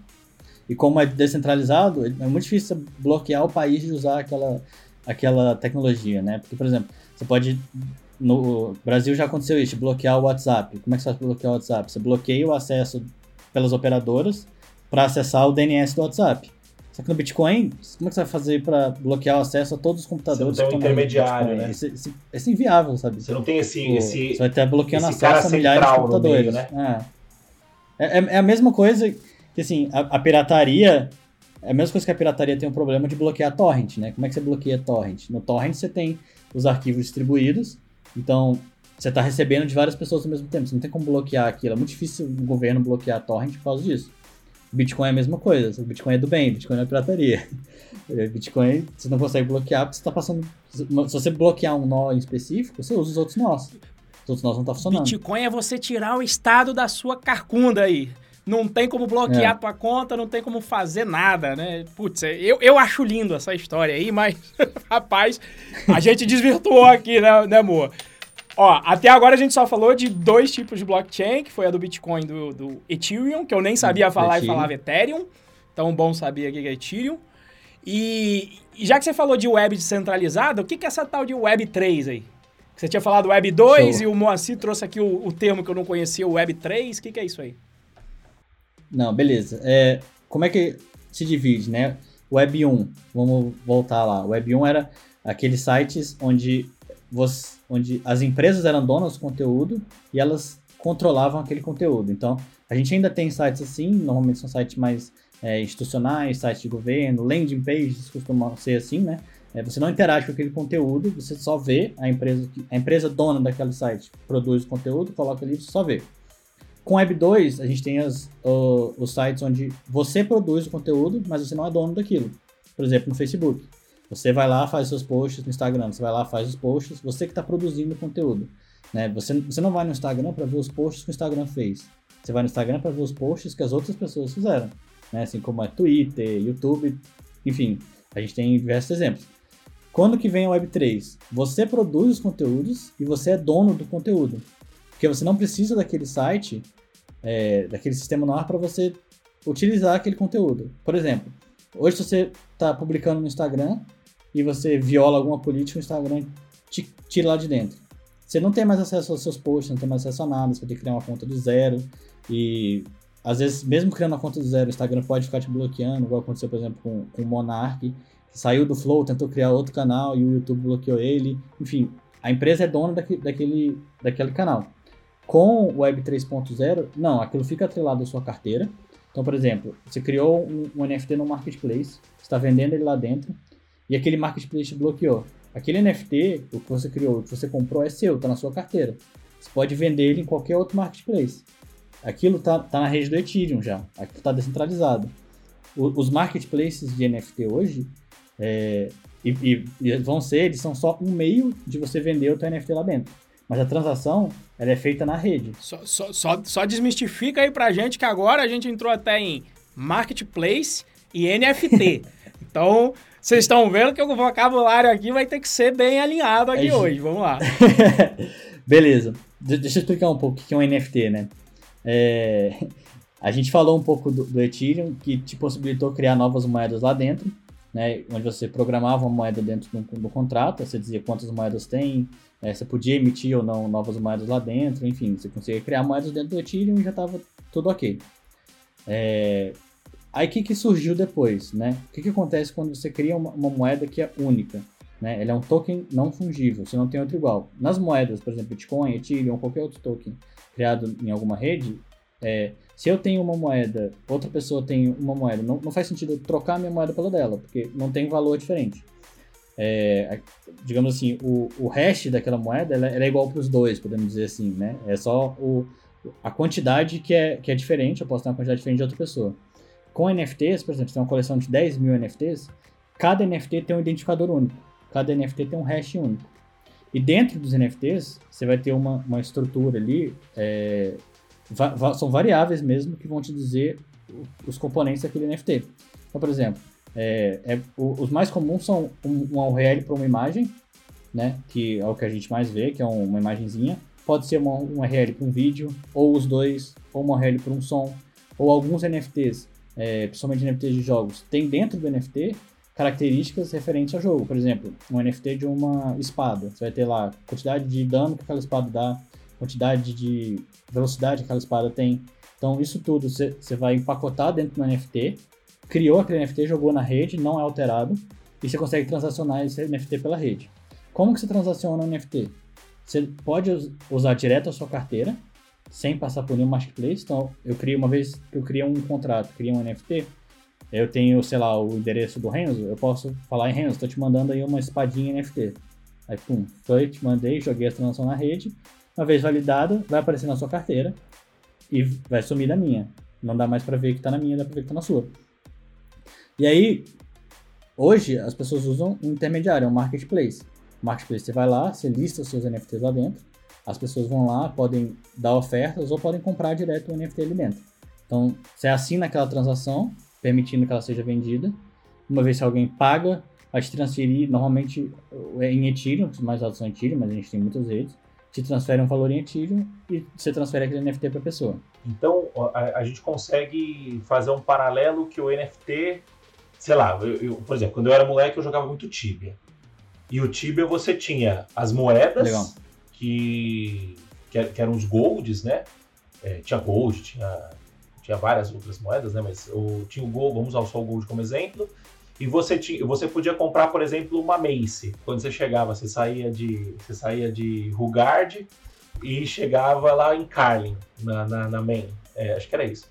E como é descentralizado, é muito difícil bloquear o país de usar aquela aquela tecnologia, né? Porque, por exemplo, você pode. No Brasil já aconteceu isso, bloquear o WhatsApp. Como é que você faz para bloquear o WhatsApp? Você bloqueia o acesso pelas operadoras para acessar o DNS do WhatsApp. Só que no Bitcoin, como é que você vai fazer para bloquear o acesso a todos os computadores? Você não tem um intermediário, né? Isso, isso, isso, é inviável, sabe? Você não tem esse... O, esse você vai estar bloqueando acesso a milhares de computadores. Meio, né? É. É, é. a mesma coisa que, assim, a, a pirataria é a mesma coisa que a pirataria tem um problema de bloquear torrent, né? Como é que você bloqueia torrent? No torrent você tem os arquivos distribuídos, então você está recebendo de várias pessoas ao mesmo tempo. Você não tem como bloquear aquilo. É muito difícil o governo bloquear torrent por causa disso. Bitcoin é a mesma coisa. O Bitcoin é do bem, Bitcoin é pirataria. *laughs* Bitcoin você não consegue bloquear porque você está passando. Se você bloquear um nó em específico, você usa os outros nós. Os outros nós não estão tá funcionando. Bitcoin é você tirar o estado da sua carcunda aí não tem como bloquear é. tua conta, não tem como fazer nada, né? Putz, é, eu, eu acho lindo essa história aí, mas, *laughs* rapaz, a gente desvirtuou aqui, né, né, amor? Ó, até agora a gente só falou de dois tipos de blockchain, que foi a do Bitcoin do, do Ethereum, que eu nem sabia falar Ethereum. e falava Ethereum. Então, bom saber aqui que é Ethereum. E, e já que você falou de web descentralizada, o que, que é essa tal de Web 3 aí? Você tinha falado Web 2 Show. e o Moacir trouxe aqui o, o termo que eu não conhecia, o Web 3. O que, que é isso aí? Não, beleza. É, como é que se divide, né? Web 1, vamos voltar lá. Web 1 era aqueles sites onde, você, onde as empresas eram donas do conteúdo e elas controlavam aquele conteúdo. Então, a gente ainda tem sites assim, normalmente são sites mais é, institucionais, sites de governo, landing pages costumam ser assim, né? É, você não interage com aquele conteúdo, você só vê a empresa, a empresa dona daquele site produz o conteúdo, coloca ali, você só vê. Com Web 2, a gente tem as, os sites onde você produz o conteúdo, mas você não é dono daquilo. Por exemplo, no Facebook. Você vai lá, faz seus posts no Instagram, você vai lá, faz os posts, você que está produzindo o conteúdo. Né? Você, você não vai no Instagram para ver os posts que o Instagram fez. Você vai no Instagram para ver os posts que as outras pessoas fizeram. Né? Assim como é Twitter, YouTube, enfim, a gente tem diversos exemplos. Quando que vem a Web3? Você produz os conteúdos e você é dono do conteúdo. Porque você não precisa daquele site, é, daquele sistema no ar para você utilizar aquele conteúdo. Por exemplo, hoje você está publicando no Instagram e você viola alguma política, o Instagram te tira lá de dentro. Você não tem mais acesso aos seus posts, não tem mais acesso a nada, você vai ter que criar uma conta do zero. E às vezes, mesmo criando uma conta do zero, o Instagram pode ficar te bloqueando, igual aconteceu, por exemplo, com, com o Monark, que saiu do Flow, tentou criar outro canal e o YouTube bloqueou ele. Enfim, a empresa é dona daque- daquele, daquele canal. Com o Web 3.0, não, aquilo fica atrelado à sua carteira. Então, por exemplo, você criou um, um NFT no marketplace, está vendendo ele lá dentro, e aquele marketplace bloqueou. Aquele NFT, o que você criou, o que você comprou é seu, está na sua carteira. Você pode vender ele em qualquer outro marketplace. Aquilo tá, tá na rede do Ethereum já, aquilo está descentralizado. O- os marketplaces de NFT hoje, é, e, e- e vão ser, eles são só um meio de você vender o teu NFT lá dentro. Mas a transação, ela é feita na rede. Só, só, só, só desmistifica aí pra gente que agora a gente entrou até em marketplace e NFT. *laughs* então, vocês estão vendo que o vocabulário aqui vai ter que ser bem alinhado aqui É, hoje. Vamos lá. *laughs* Beleza. De- deixa eu explicar um pouco o que é um NFT, né? É, a gente falou um pouco do, do Ethereum, que te possibilitou criar novas moedas lá dentro, né? Onde você programava uma moeda dentro do, do contrato, você dizia quantas moedas tem, é, você podia emitir ou não novas moedas lá dentro, enfim, você conseguia criar moedas dentro do Ethereum e já estava tudo ok. É, aí o que, que surgiu depois, né? O que, que acontece quando você cria uma, uma moeda que é única? Né? Ele é um token não fungível, você não tem outro igual. Nas moedas, por exemplo, Bitcoin, Ethereum qualquer outro token criado em alguma rede, é, se eu tenho uma moeda, outra pessoa tem uma moeda, não, não faz sentido trocar minha moeda pela dela, porque não tem valor diferente. É, digamos assim, o, o hash daquela moeda ela, ela é igual para os dois, podemos dizer assim, né? É só o, a quantidade que é, que é diferente, eu posso ter uma quantidade diferente de outra pessoa. Com NFTs, por exemplo, você tem uma coleção de 10 mil NFTs, cada NFT tem um identificador único, cada NFT tem um hash único. E dentro dos NFTs, você vai ter uma, uma estrutura ali, é, va- são variáveis mesmo que vão te dizer os componentes daquele NFT. Então, por exemplo, é, é- os mais comuns são um, um URL para uma imagem, né, que é o que a gente mais vê, que é um- uma imagenzinha. Pode ser uma, um URL para um vídeo, ou os dois, ou uma URL para um som, ou alguns NFTs, é, principalmente NFTs de jogos, tem dentro do NFT características referentes ao jogo. Por exemplo, um NFT de uma espada. Você vai ter lá quantidade de dano que aquela espada dá, quantidade de velocidade que aquela espada tem. Então, isso tudo você vai empacotar dentro do NFT, criou aquele NFT, jogou na rede, não é alterado, e você consegue transacionar esse NFT pela rede. Como que você transaciona um NFT? Você pode us- usar direto a sua carteira, sem passar por nenhum marketplace. Então, eu criei uma vez que eu criei um contrato, criei um NFT, eu tenho, sei lá, o endereço do Renzo, eu posso falar em Renzo, estou te mandando aí uma espadinha NFT. Aí, pum, foi, te mandei, joguei a transação na rede. Uma vez validada, vai aparecer na sua carteira e vai sumir da minha. Não dá mais para ver que tá na minha, dá para ver que tá na sua. E aí, hoje, as pessoas usam um intermediário, é um marketplace. Marketplace, você vai lá, você lista os seus NFTs lá dentro, as pessoas vão lá, podem dar ofertas ou podem comprar direto o NFT ali dentro. Então, você assina aquela transação, permitindo que ela seja vendida. Uma vez que alguém paga, vai te transferir, normalmente é em Ethereum, os mais altos são Ethereum, mas a gente tem muitas redes, te transfere um valor em Ethereum e você transfere aquele NFT para a pessoa. Então, a, a gente consegue fazer um paralelo que o NFT sei lá, eu, eu, por exemplo, quando eu era moleque eu jogava muito Tibia. E o Tibia você tinha as moedas Legal. Que, que, que eram os golds, né? É, tinha gold, tinha, tinha várias outras moedas, né? Mas o, tinha o gold, vamos usar só o gold como exemplo. E você, tinha, você podia comprar, por exemplo, uma mace. Quando você chegava, você saía de, você saía de Rugard e chegava lá em Carlin, na, na, na main. É, acho que era isso.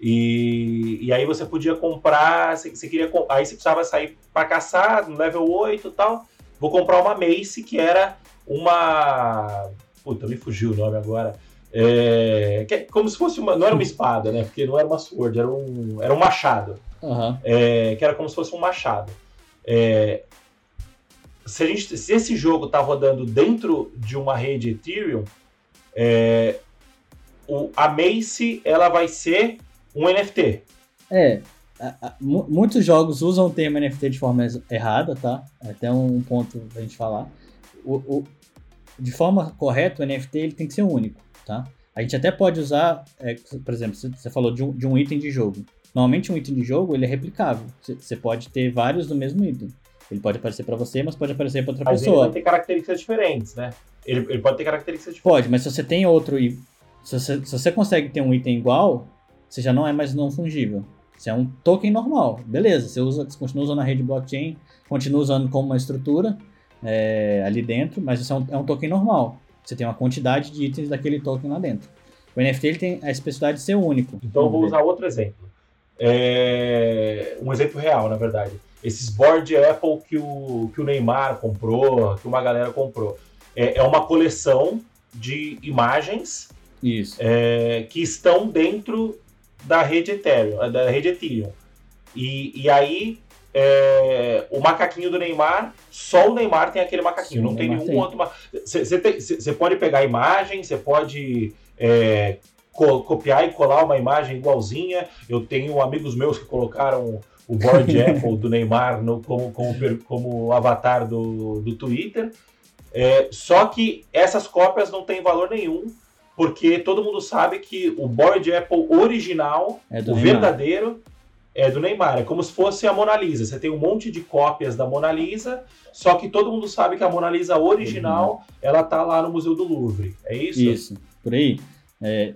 E, e aí você podia comprar, você, você queria, aí você precisava sair para caçar no level 8 e tal. Vou comprar uma mace que era uma. Puta, me fugiu o nome agora. É, que é como se fosse uma. Não era uma espada, né? Porque não era uma sword, era um, era um machado Aham. é, que era como se fosse um machado. É, se, a gente, se esse jogo está rodando dentro de uma rede Ethereum, é, o, a Mace ela vai ser um NFT. É, a- a- mu- muitos jogos usam o termo NFT de forma errada, tá? Até um ponto pra gente falar. O, o- de forma correta, o NFT ele tem que ser único, tá? A gente até pode usar, é, por exemplo, você- falou de um, de um item de jogo. Normalmente um item de jogo ele é replicável. Você- pode ter vários do mesmo item. Ele pode aparecer pra você, mas pode aparecer pra outra Mas ele pessoa. vai ter características diferentes, né? Ele, ele pode ter características diferentes. Pode, mas se você tem outro e se você, se você consegue ter um item igual, você já não é mais não fungível. Você é um token normal, beleza? Você usa, você continua usando a rede blockchain, continua usando como uma estrutura é, ali dentro, mas você é um, é um token normal. Você tem uma quantidade de itens daquele token lá dentro. O NFT ele tem a especificidade de ser único. Então eu vou usar outro exemplo. É, um exemplo real, na verdade. Esses board Apple que o, que o Neymar comprou, que uma galera comprou. É, é uma coleção de imagens Isso. é, que estão dentro da rede Ethereum, da rede Ethereum. E, e aí é, o macaquinho do Neymar, só o Neymar tem aquele macaquinho, Sim, não tem nenhum tem. outro. Você pode pegar a imagem, você pode é, co- copiar e colar uma imagem igualzinha. Eu tenho amigos meus que colocaram o board *laughs* Apple do Neymar no- como, como, como avatar do, do Twitter. É, só que essas cópias não têm valor nenhum, porque todo mundo sabe que o board Apple original, É o Neymar. verdadeiro, é do Neymar. É como se fosse a Mona Lisa. Você tem um monte de cópias da Mona Lisa, só que todo mundo sabe que a Mona Lisa original, ela tá lá no Museu do Louvre. É isso? Isso, por aí. É,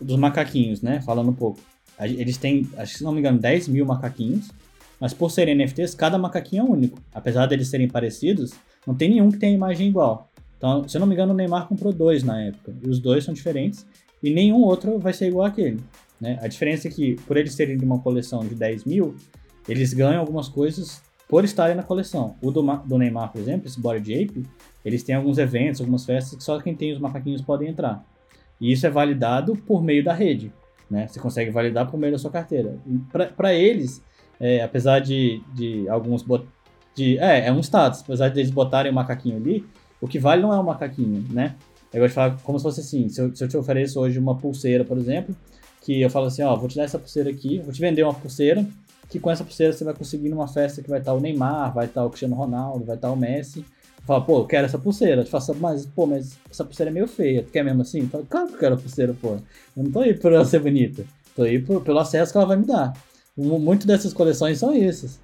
dos macaquinhos, né? Falando um pouco. Eles têm, acho que se não me engano, 10 mil macaquinhos, mas por serem NFTs, cada macaquinho é único. Apesar deles serem parecidos, não tem nenhum que tenha imagem igual. Então, se eu não me engano, o Neymar comprou dois na época. E os dois são diferentes, e nenhum outro vai ser igual àquele. Né? A diferença é que, por eles serem de uma coleção de 10 mil, eles ganham algumas coisas por estarem na coleção. O do, do Neymar, por exemplo, esse Body Ape, eles têm alguns eventos, algumas festas que só quem tem os macaquinhos podem entrar. E isso é validado por meio da rede. Né? Você consegue validar por meio da sua carteira. Para eles, é, apesar de, de alguns de É, é um status. Apesar de eles botarem o macaquinho ali, o que vale não é o macaquinho, né? Eu gosto de falar como se fosse assim: se eu, se eu te ofereço hoje uma pulseira, por exemplo, que eu falo assim: ó, vou te dar essa pulseira aqui, vou te vender uma pulseira, que com essa pulseira você vai conseguir numa festa que vai estar o Neymar, vai estar o Cristiano Ronaldo, vai estar o Messi. Fala, pô, eu quero essa pulseira. Tu fala, assim, mas, pô, mas essa pulseira é meio feia. Tu quer mesmo assim? Fala, claro que eu quero a pulseira, pô. Eu não tô aí por ela ser bonita. Tô aí por, pelo acesso que ela vai me dar. Mu- Muito dessas coleções são esses.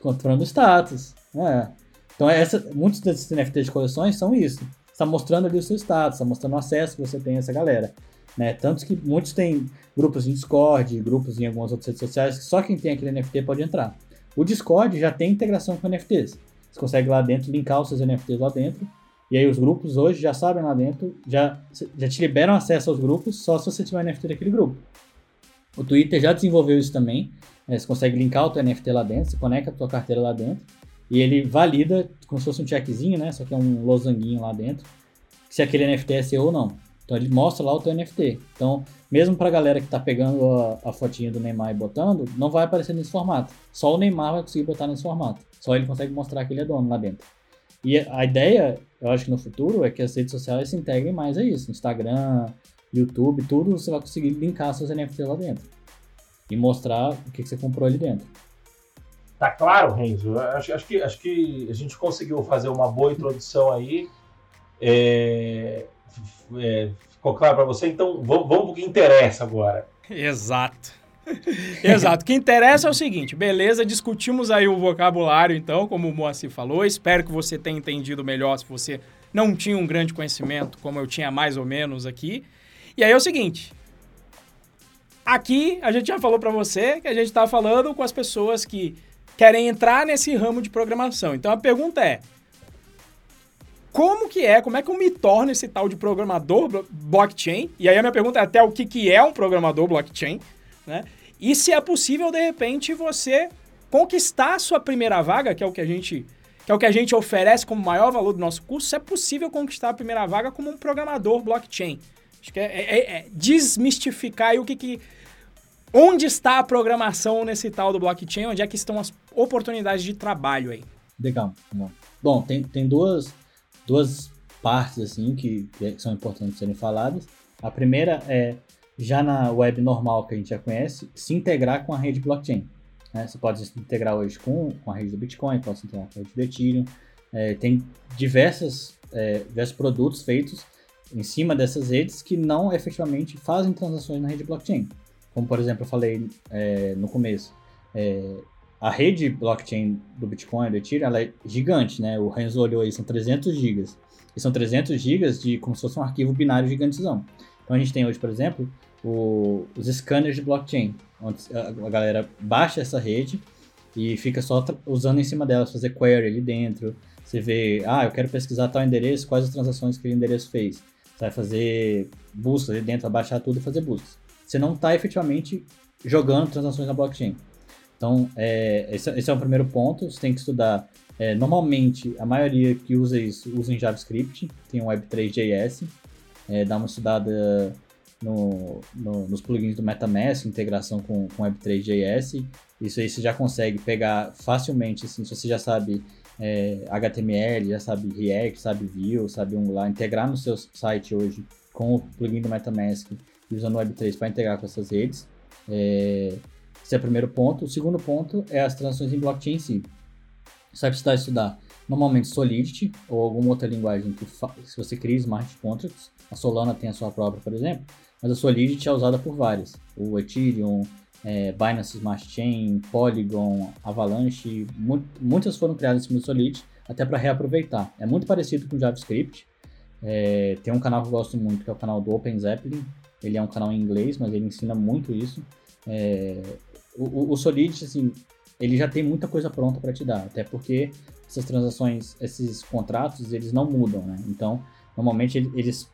Comprando status. É. Então, essa, muitos desses NFTs de coleções são isso. Você tá mostrando ali o seu status, tá mostrando o acesso que você tem a essa galera. Né? Tanto que muitos têm grupos em Discord, grupos em algumas outras redes sociais, que só quem tem aquele NFT pode entrar. O Discord já tem integração com NFTs. Você consegue lá dentro linkar os seus NFTs lá dentro. E aí os grupos hoje já sabem lá dentro, já, já te liberam acesso aos grupos só se você tiver NFT daquele grupo. O Twitter já desenvolveu isso também. né? Você consegue linkar o teu NFT lá dentro, você conecta a tua carteira lá dentro. E ele valida, como se fosse um checkzinho, né? Só que é um losanguinho lá dentro. Se aquele NFT é seu ou não. Então ele mostra lá o teu NFT. Então, mesmo pra galera que tá pegando a, a fotinha do Neymar e botando, não vai aparecer nesse formato. Só o Neymar vai conseguir botar nesse formato. Só ele consegue mostrar que ele é dono lá dentro. E a ideia, eu acho que no futuro, é que as redes sociais se integrem mais a isso. Instagram, YouTube, tudo você vai conseguir linkar seus NFTs lá dentro. E mostrar o que, que você comprou ali dentro. Tá claro, Renzo? Acho, acho, que, acho que a gente conseguiu fazer uma boa introdução aí. É, é, ficou claro para você? Então vamos, vamos pro que interessa agora. Exato. *laughs* Exato. O que interessa é o seguinte, beleza, discutimos aí o vocabulário, então, como o Moacir falou. Espero que você tenha entendido melhor se você não tinha um grande conhecimento, como eu tinha mais ou menos aqui. E aí é o seguinte. Aqui a gente já falou para você que a gente está falando com as pessoas que querem entrar nesse ramo de programação. Então a pergunta é: como que é, como é que eu me torno esse tal de programador blockchain? E aí a minha pergunta é até o que, que é um programador blockchain, né? E se é possível, de repente, você conquistar a sua primeira vaga, que é o que a gente que é o que a gente oferece como maior valor do nosso curso, se é possível conquistar a primeira vaga como um programador blockchain. Acho que é, é, é desmistificar o que, que onde está a programação nesse tal do blockchain, onde é que estão as oportunidades de trabalho aí. Legal. Bom, tem, tem duas, duas partes assim que, que são importantes serem faladas. A primeira é já na web normal que a gente já conhece, se integrar com a rede blockchain. Né? Você pode se integrar hoje com, com a rede do Bitcoin, pode se integrar com a rede do Ethereum. É, tem diversas, é, diversos produtos feitos em cima dessas redes que não efetivamente fazem transações na rede blockchain. Como, por exemplo, eu falei é, no começo, é, a rede blockchain do Bitcoin, do Ethereum, ela é gigante, né? O Renzo olhou aí, são 300 gigas. E são 300 gigas de como se fosse um arquivo binário gigantezão. Então a gente tem hoje, por exemplo, o, os scanners de blockchain, onde a, a, galera baixa essa rede e fica só usando em cima dela, fazer query ali dentro. Você vê, ah, eu quero pesquisar tal endereço, quais as transações que o endereço fez. Você vai fazer busca ali dentro, vai baixar tudo e fazer buscas. Você não está efetivamente jogando transações na blockchain. Então, é, esse, esse, é o primeiro ponto. Você tem que estudar. É, normalmente, a maioria que usa isso usa em JavaScript, tem o Web3.js. É, dá uma estudada no, no, nos plugins do MetaMask, integração com, com Web3.js. Isso aí você já consegue pegar facilmente, assim, se você já sabe é, HTML, já sabe React, sabe Vue, sabe Angular, integrar no seu site hoje com o plugin do MetaMask usando o Web3 para integrar com essas redes. É, esse é o primeiro ponto. O segundo ponto é as transações em blockchain em si. Você vai precisar estudar normalmente Solidity ou alguma outra linguagem que se você cria smart contracts. A Solana tem a sua própria, por exemplo mas a Solidity é usada por várias. O Ethereum, é, Binance Smart Chain, Polygon, Avalanche, mu muitas foram criadas em cima do Solidity, até para reaproveitar. É muito parecido com JavaScript. É, tem um canal que eu gosto muito, que é o canal do Open Zeppelin. Ele é um canal em inglês, mas ele ensina muito isso. É, o, o Solidity, assim, ele já tem muita coisa pronta para te dar, até porque essas transações, esses contratos, eles não mudam, né? Então, normalmente eles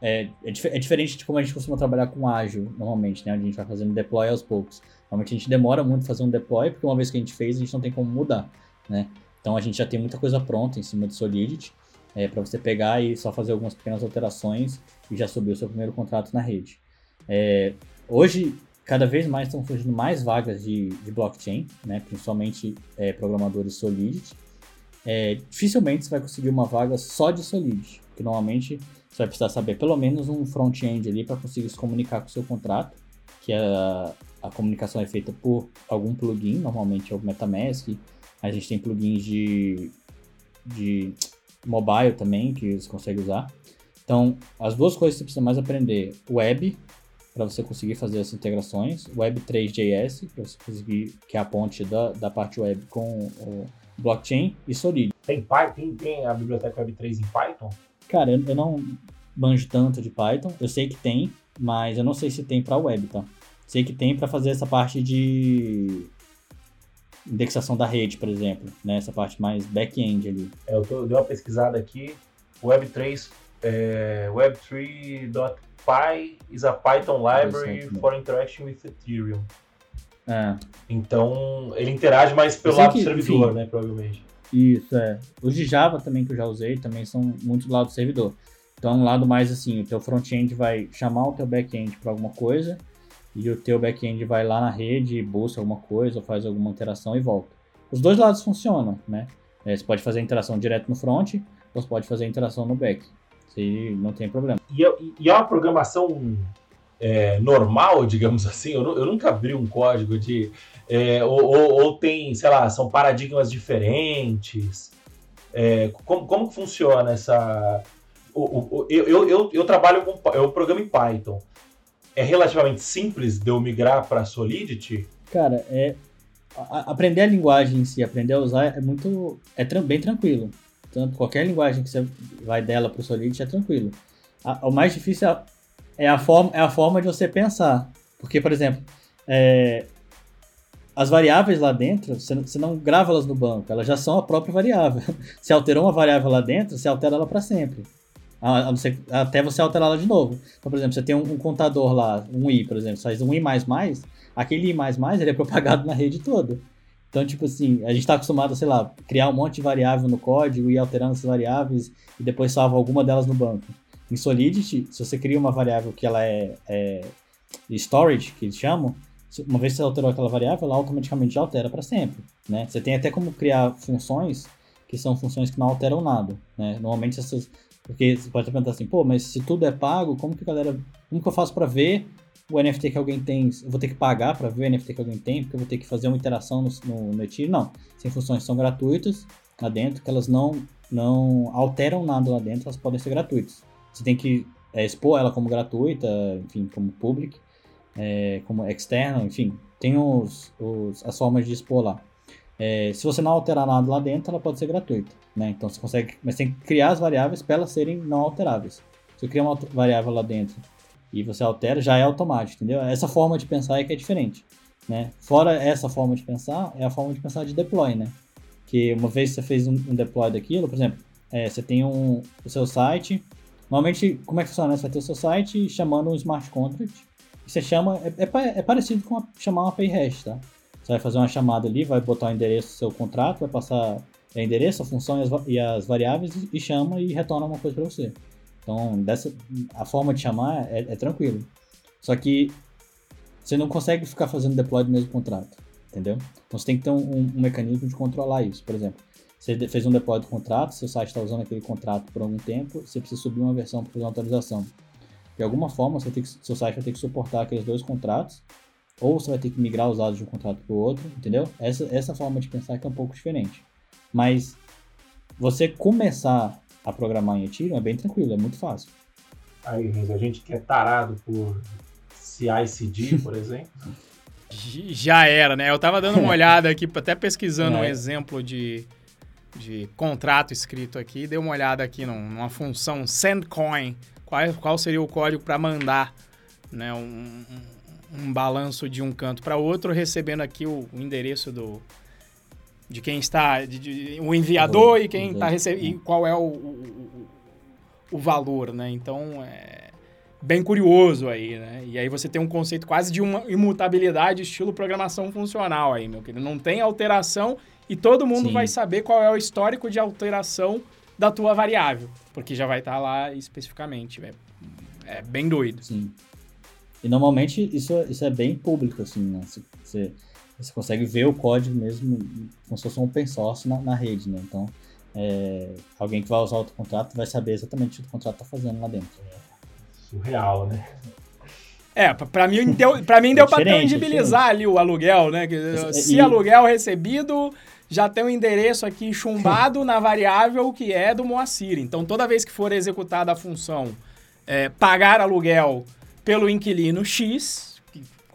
é, é, é, diferente de como a gente costuma trabalhar com ágil normalmente, né? Onde a gente vai fazendo deploy aos poucos. Normalmente a gente demora muito fazer um deploy, porque uma vez que a gente fez, a gente não tem como mudar, né? Então a gente já tem muita coisa pronta em cima de Solidity, é, para você pegar e só fazer algumas pequenas alterações e já subir o seu primeiro contrato na rede. É, hoje, cada vez mais estão surgindo mais vagas de, de blockchain, né? Principalmente é, programadores Solidity. É, dificilmente você vai conseguir uma vaga só de Solidity, que normalmente você vai precisar saber pelo menos um front-end ali para conseguir se comunicar com o seu contrato, que a, a comunicação é feita por algum plugin, normalmente é o MetaMask. A gente tem plugins de, de mobile também que você consegue usar. Então, as duas coisas que você precisa mais aprender: web, para você conseguir fazer as integrações, Web3.js, para você conseguir, que é a ponte da, da parte web com o blockchain, e Solid. Tem, Python, tem a biblioteca Web3 em Python? Cara, eu, eu não manjo tanto de Python. Eu sei que tem, mas eu não sei se tem para web, tá? Sei que tem para fazer essa parte de indexação da rede, por exemplo, né? Essa parte mais back-end ali. É, eu, tô, eu dei uma pesquisada aqui. Web3, é, Web3.py is a Python library for interaction with Ethereum. É. Então, ele interage mais pelo lado do servidor, né, provavelmente. Isso, é. Os de Java também que eu já usei também são muito do lado do servidor. Então, um lado mais assim, o teu front-end vai chamar o teu back-end para alguma coisa e o teu back-end vai lá na rede, busca alguma coisa, ou faz alguma interação e volta. Os dois lados funcionam, né? É, você pode fazer a interação direto no front, ou você pode fazer a interação no back. Isso não tem problema. E, é, e é uma programação é, normal, digamos *laughs* assim? Eu, eu, nunca abri um código de é, ou, ou, ou, tem, sei lá, são paradigmas diferentes? É, como, como funciona essa. O, o, eu, eu, eu, trabalho com. Eu programo em Python. é relativamente simples de eu migrar para Solidity? Cara, é a- aprender a linguagem em si, aprender a usar é muito é tran- bem tranquilo. Tanto qualquer linguagem que você vai dela pro Solidity é tranquilo. A- o mais difícil é a, é a forma é a forma de você pensar, porque por exemplo, é, as variáveis lá dentro, você não, você não grava elas no banco, elas já são a própria variável. *laughs* Se alterou uma variável lá dentro, você altera ela para sempre. A- até você alterá-la de novo. Então, por exemplo, você tem um, um contador lá, um i, por exemplo, faz um i aquele i ele é propagado na rede toda. Então, tipo assim, a gente está acostumado, sei lá, criar um monte de variável no código e alterando essas variáveis e depois salva alguma delas no banco. Em Solidity, se você cria uma variável que ela é, é storage, que eles chamam, uma vez que você alterou aquela variável, ela automaticamente altera para sempre, né? Você tem até como criar funções que são funções que não alteram nada, né? Normalmente essas porque você pode perguntar assim, pô, mas se tudo é pago, como que a galera, como que eu faço para ver o NFT que alguém tem? Eu vou ter que pagar para ver o NFT que alguém tem, porque eu vou ter que fazer uma interação no, no, no Ethereum? Não, sem funções são gratuitas lá dentro, que elas não não alteram nada lá dentro, elas podem ser gratuitas. Você tem que é, expor ela como gratuita, enfim, como public, é, como externo, enfim, tem os, os, as formas de expor lá. É, se você não alterar nada lá dentro, ela pode ser gratuita, né? Então você consegue, mas tem que criar as variáveis para elas serem não alteráveis. Se eu criar uma variável lá dentro e você altera, já é automático, entendeu? Essa forma de pensar é que é diferente, né? Fora essa forma de pensar, é a forma de pensar de deploy, né? Que uma vez você fez um, deploy daquilo, por exemplo, é, você tem um, o seu site. Normalmente, como é que funciona? né? Você vai ter o seu site chamando um smart contract. Você chama. É, é é parecido com chamar uma API REST, tá? Você vai fazer uma chamada ali, vai botar o endereço do seu contrato, vai passar o endereço, a função e as, e as variáveis e chama e retorna uma coisa para você. Então, dessa, a forma de chamar é, é tranquilo. Só que você não consegue ficar fazendo deploy do mesmo contrato, entendeu? Então você tem que ter um, um- um mecanismo de controlar isso. Por exemplo, você fez um deploy do contrato, seu site está usando aquele contrato por algum tempo, você precisa subir uma versão para fazer uma atualização. De alguma forma, você tem que- seu site vai ter que suportar aqueles dois contratos, ou você vai ter que migrar os dados de um contrato para o outro, entendeu? Essa, essa forma de pensar que é um pouco diferente. Mas você começar a programar em Ethereum é bem tranquilo, é muito fácil. Aí, Renzo, a gente que é tarado por CI/CD, *laughs* por exemplo. Já era, né? Eu tava dando uma *laughs* olhada aqui, até pesquisando um É. exemplo de, de contrato escrito aqui. Dei uma olhada aqui num- numa função sendcoin. Qual, qual seria o código para mandar né, um, um- um balanço de um canto para outro, recebendo aqui o, o endereço do de quem está, de- de- o enviador Do- e quem está recebendo, e qual é o, o, o- valor, né? Então, é bem curioso aí, né? E aí você tem um conceito quase de uma imutabilidade estilo programação funcional aí, meu querido. Não tem alteração e todo mundo Sim. vai saber qual é o histórico de alteração da tua variável, porque já vai estar lá especificamente, velho. É bem doido. Sim. E normalmente isso, é- isso é bem público, assim, né? Você, você, consegue ver o código mesmo como se fosse um open source na, na rede, né? Então, é, alguém que vai usar outro contrato vai saber exatamente o que o contrato está fazendo lá dentro. Surreal, né? É, pra- pra mim *laughs* deu, pra mim É deu pra diferente, é tangibilizar ali o aluguel, né? Se e- aluguel recebido, já tem um endereço aqui chumbado na variável que é do Moacir. Então, toda vez que for executada a função é, pagar aluguel pelo inquilino X,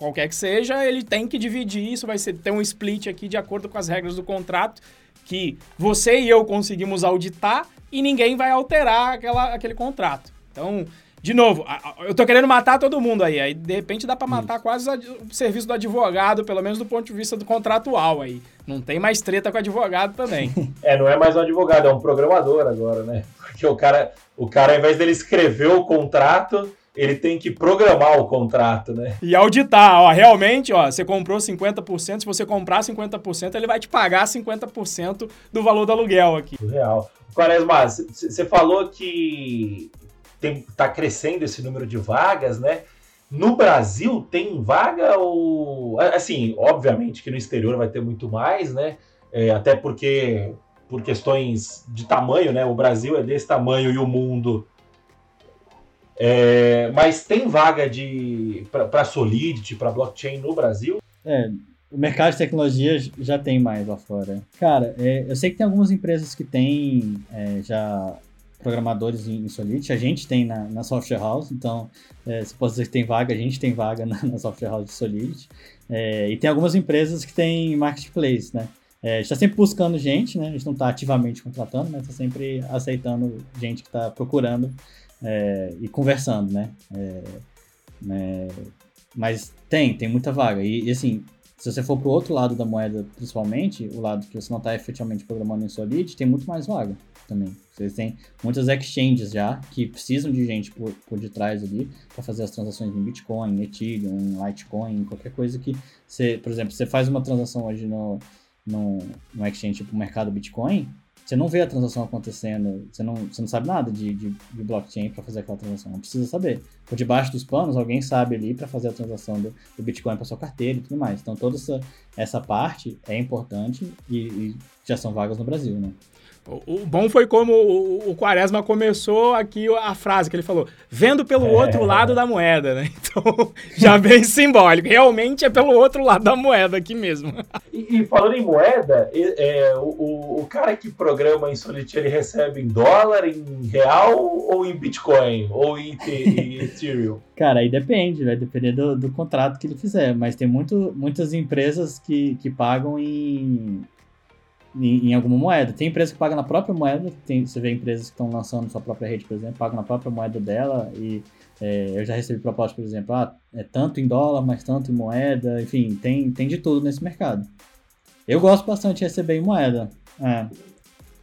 qualquer que seja, ele tem que dividir isso, vai ser, ter um split aqui de acordo com as regras do contrato, que você e eu conseguimos auditar e ninguém vai alterar aquela, aquele contrato. Então, de novo, eu tô querendo matar todo mundo aí. Aí, de repente, dá pra matar quase o serviço do advogado, pelo menos do ponto de vista do contratual aí. Não tem mais treta com advogado também. *laughs* É, não é mais um advogado, é um programador agora, né? Porque o cara, o cara, ao invés dele escrever o contrato, ele tem que programar o contrato, né? e auditar, ó, realmente, ó, você comprou 50%, se você comprar 50%, ele vai te pagar 50% do valor do aluguel aqui. Surreal. Quaresma, você falou que tem, tá crescendo esse número de vagas, né? No Brasil tem vaga ou. Assim, obviamente que no exterior vai ter muito mais, né? É, até porque, por questões de tamanho, né? O Brasil é desse tamanho e o mundo. É, mas tem vaga de para Solidity, para blockchain no Brasil? É, o mercado de tecnologia j- já tem mais lá fora. Cara, é, eu sei que tem algumas empresas que têm é, já programadores em, em Solidity. A gente tem na, na Software House, então é, se posso dizer que tem vaga, a gente tem vaga *laughs* na, na Software House de Solidity. É, e tem algumas empresas que têm marketplace, né? É, a gente está sempre buscando gente, né? A gente não está ativamente contratando, mas está sempre aceitando gente que está procurando é, e conversando, né? É, né? Mas tem, tem muita vaga. E, e assim, se você for para o outro lado da moeda, principalmente, o lado que você não está efetivamente programando em Solid, tem muito mais vaga também. Vocês têm muitas exchanges já que precisam de gente por, por detrás ali para fazer as transações em Bitcoin, Ethereum, em Litecoin, qualquer coisa que você, por exemplo, você faz uma transação hoje no, no, no exchange tipo mercado Bitcoin, você não vê a transação acontecendo, você não, você não sabe nada de, de, de blockchain para fazer aquela transação, não precisa saber. Por debaixo dos panos, alguém sabe ali para fazer a transação do, do Bitcoin para sua carteira e tudo mais. Então, toda essa, essa parte é importante e, e já são vagas no Brasil, né? O bom foi como o, Quaresma começou aqui a frase que ele falou, vendo pelo é. outro lado da moeda, né? *laughs* Então, já bem simbólico. Realmente é pelo outro lado da moeda aqui mesmo. E, e falando em moeda, é, o, o cara que programa em Solidity, ele recebe em dólar, em real ou em Bitcoin? Ou em, em *laughs* Ethereum? Cara, aí depende, vai depender do, do, contrato que ele fizer. Mas tem muito, muitas empresas que, que pagam em, em, em, alguma moeda. Tem empresa que paga na própria moeda, tem, você vê empresas que estão lançando sua própria rede, por exemplo, pagam na própria moeda dela e é, eu já recebi propostas, por exemplo, ah, é tanto em dólar, mas tanto em moeda, enfim, tem, tem de tudo nesse mercado. Eu gosto bastante de receber em moeda. É.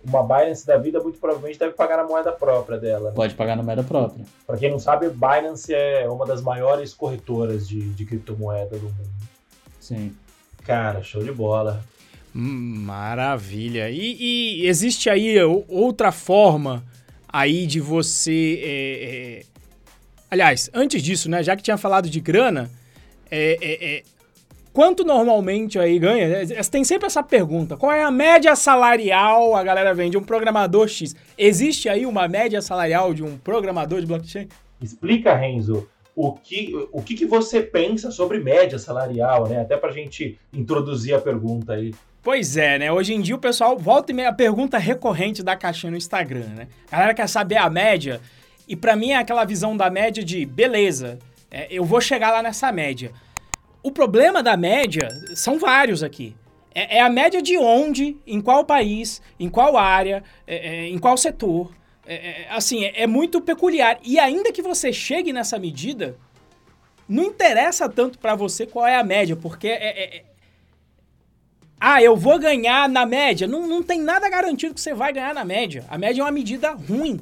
Uma Binance da vida muito provavelmente deve pagar na moeda própria dela. Né? Pode pagar na moeda própria. Para quem não sabe, Binance é uma das maiores corretoras de, de criptomoeda do mundo. Sim. Cara, show de bola. Maravilha. E, e, existe aí outra forma aí de você. É, é... Aliás, antes disso, né? Já que tinha falado de grana, é, é, é quanto normalmente aí ganha? É, tem sempre essa pergunta: qual é a média salarial? A galera vende um programador X. Existe aí uma média salarial de um programador de blockchain? Explica, Renzo o que, o que, que você pensa sobre média salarial, né? Até para a gente introduzir a pergunta aí. Pois é, né? Hoje em dia o pessoal volta e meia pergunta recorrente da caixinha no Instagram, né? A galera quer saber a média e para mim é aquela visão da média de beleza, é, eu vou chegar lá nessa média. O problema da média são vários aqui. É, é a média de onde, em qual país, em qual área, é, é em qual setor. É, é, assim, é, muito peculiar. E ainda que você chegue nessa medida, não interessa tanto para você qual é a média, porque é, Ah, eu vou ganhar na média. Não, não tem nada garantido que você vai ganhar na média. A média é uma medida ruim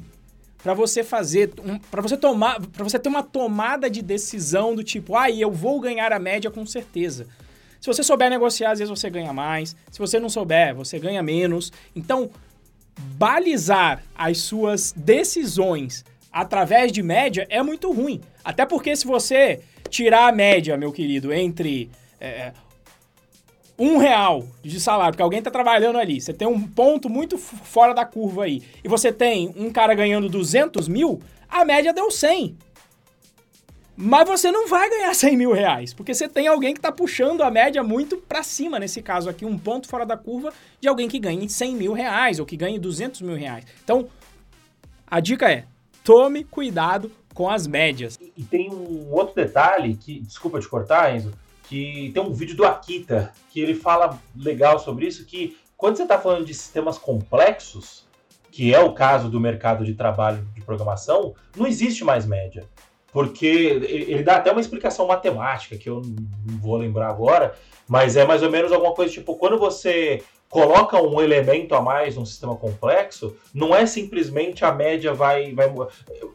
para você fazer, um, para você tomar, para você ter uma tomada de decisão do tipo, ah, eu vou ganhar a média com certeza. Se você souber negociar, às vezes você ganha mais. Se você não souber, você ganha menos. Então, balizar as suas decisões através de média é muito ruim. Até porque se você tirar a média, meu querido, entre é, um real de salário, porque alguém está trabalhando ali, você tem um ponto muito fora da curva aí, e você tem um cara ganhando 200 mil, a média deu 100. Mas você não vai ganhar 100 mil reais, porque você tem alguém que está puxando a média muito para cima, nesse caso aqui, um ponto fora da curva de alguém que ganhe 100 mil reais ou que ganhe 200 mil reais. Então, a dica é, tome cuidado com as médias. E, tem um outro detalhe, que, desculpa te cortar, Enzo, que tem um vídeo do Akita, que ele fala legal sobre isso, que quando você está falando de sistemas complexos, que é o caso do mercado de trabalho de programação, não existe mais média. Porque ele dá até uma explicação matemática que eu não vou lembrar agora, mas é mais ou menos alguma coisa tipo quando você coloca um elemento a mais num sistema complexo, não é simplesmente a média vai, vai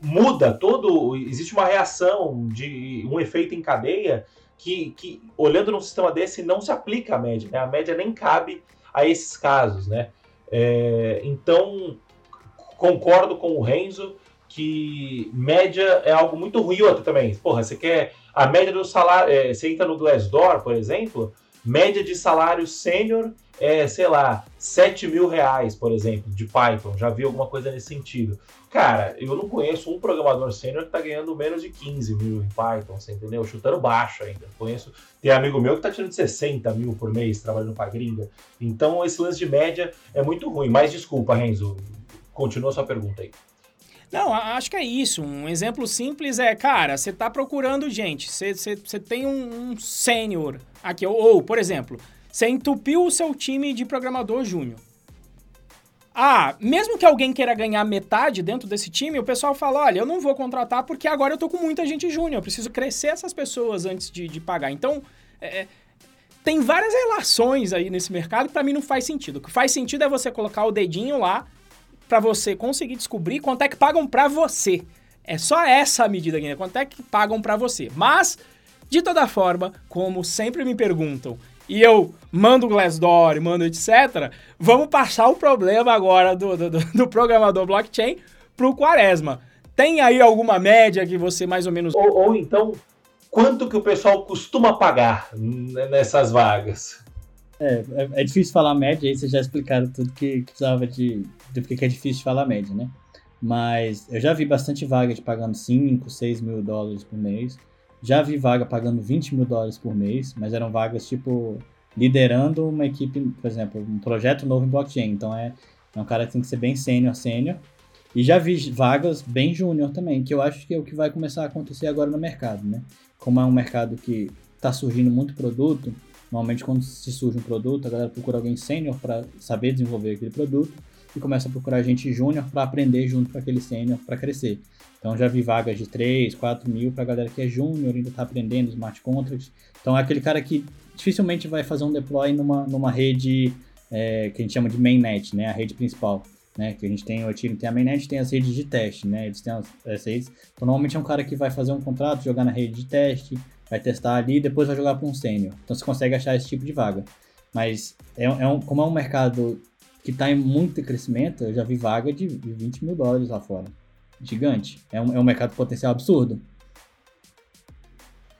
muda todo, existe uma reação de um efeito em cadeia que, que olhando num sistema desse não se aplica a média, né? A média nem cabe a esses casos, né? É, então concordo com o Renzo que média é algo muito ruim. Outra também, porra, você quer a média do salário, é, você entra no Glassdoor, por exemplo, média de salário sênior é, sei lá, 7 mil reais, por exemplo, de Python. Já vi alguma coisa nesse sentido. Cara, eu não conheço um programador sênior que tá ganhando menos de 15 mil em Python, você entendeu? Chutando baixo ainda. Conheço, tem amigo meu que tá tirando 60 mil por mês trabalhando pra gringa. Então esse lance de média é muito ruim. Mas desculpa, Renzo, continua sua pergunta aí. Não, acho que é isso. Um exemplo simples é, cara, você está procurando gente, você, tem um, um sênior aqui, ou, ou, por exemplo, você entupiu o seu time de programador júnior. Ah, mesmo que alguém queira ganhar metade dentro desse time, o pessoal fala: olha, eu não vou contratar porque agora eu tô com muita gente júnior, eu preciso crescer essas pessoas antes de, de pagar. Então, é, tem várias relações aí nesse mercado que para mim não faz sentido. O que faz sentido é você colocar o dedinho lá para você conseguir descobrir quanto é que pagam para você. É só essa a medida aqui, né? Quanto é que pagam para você. Mas, de toda forma, como sempre me perguntam, e eu mando Glassdoor, mando etc., vamos passar o problema agora do, do, do programador blockchain para o Quaresma. Tem aí alguma média que você mais ou menos... Ou, ou então, quanto que o pessoal costuma pagar nessas vagas? É, é, é, difícil falar média, aí vocês já explicaram tudo que, que precisava de, do que é difícil falar média, né? Mas eu já vi bastante vaga de pagando 5, 6 mil dólares por mês. Já vi vaga pagando 20 mil dólares por mês, mas eram vagas tipo liderando uma equipe, por exemplo, um projeto novo em blockchain. Então é, é um cara que tem que ser bem sênior, sênior. E já vi vagas bem júnior também, que eu acho que é o que vai começar a acontecer agora no mercado, né? Como é um mercado que está surgindo muito produto, Normalmente, quando se surge um produto, a galera procura alguém sênior para saber desenvolver aquele produto e começa a procurar gente júnior para aprender junto com aquele sênior para crescer. Então, já vi vagas de 3, 4 mil para galera que é júnior, ainda está aprendendo smart contracts. Então, é aquele cara que dificilmente vai fazer um deploy numa, numa rede é, que a gente chama de mainnet, né? A rede principal. Né, que a gente tem o Ethereum, tem a mainnet, tem as redes de teste, né? Eles têm as, as redes. Então, normalmente é um cara que vai fazer um contrato, jogar na rede de teste, vai testar ali e depois vai jogar para um sênior. Então você consegue achar esse tipo de vaga. Mas é, é um, como é um mercado que está em muito crescimento, eu já vi vaga de 20 mil dólares lá fora. Gigante. É um, é um mercado potencial absurdo.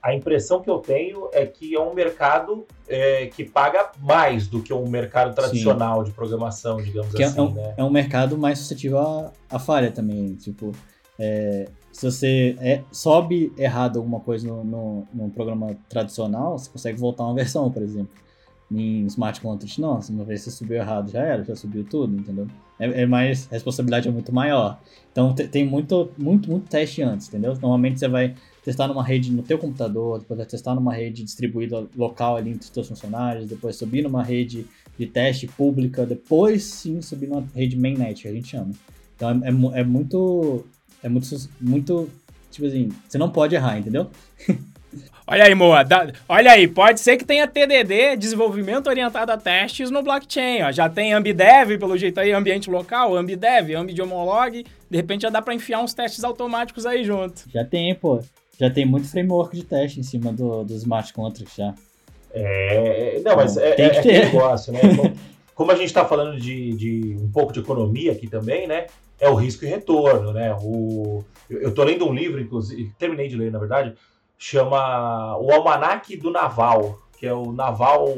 A impressão que eu tenho é que é um mercado é, que paga mais do que um mercado tradicional Sim. de programação, digamos que assim. É um, né? é um mercado mais suscetível à, à falha também. Tipo, é, se você é, sobe errado alguma coisa no, no, no, programa tradicional, você consegue voltar uma *laughs* versão, por exemplo. Em Smart Contract, não. Se uma vez você subiu errado, já era, já subiu tudo, entendeu? É, é mais, a responsabilidade é muito maior. Então tem muito, muito, muito teste antes, entendeu? Normalmente você vai testar numa rede no teu computador, depois vai testar numa rede distribuída local ali entre os teus funcionários, depois subir numa rede de teste pública, depois sim subir numa rede mainnet, que a gente chama. Então é, é, é muito é muito, muito. Tipo assim, você não pode errar, entendeu? *laughs* Olha aí, Moa. olha aí, pode ser que tenha TDD, desenvolvimento orientado a testes no blockchain. Ó. Já tem AmbiDev, pelo jeito aí, ambiente local, AmbiDev, AmbiDiomolog. De repente já dá para enfiar uns testes automáticos aí junto. Já tem, pô. Já tem muito framework de teste em cima do, do smart contracts já. É, não, mas é, tem que é, ter. é negócio, né? *laughs* Como, como a gente está falando de, de um pouco de economia aqui também, né? é o risco e retorno, né? O, eu estou lendo um livro, inclusive, terminei de ler, na verdade, chama O Almanaque do Naval, que é o Naval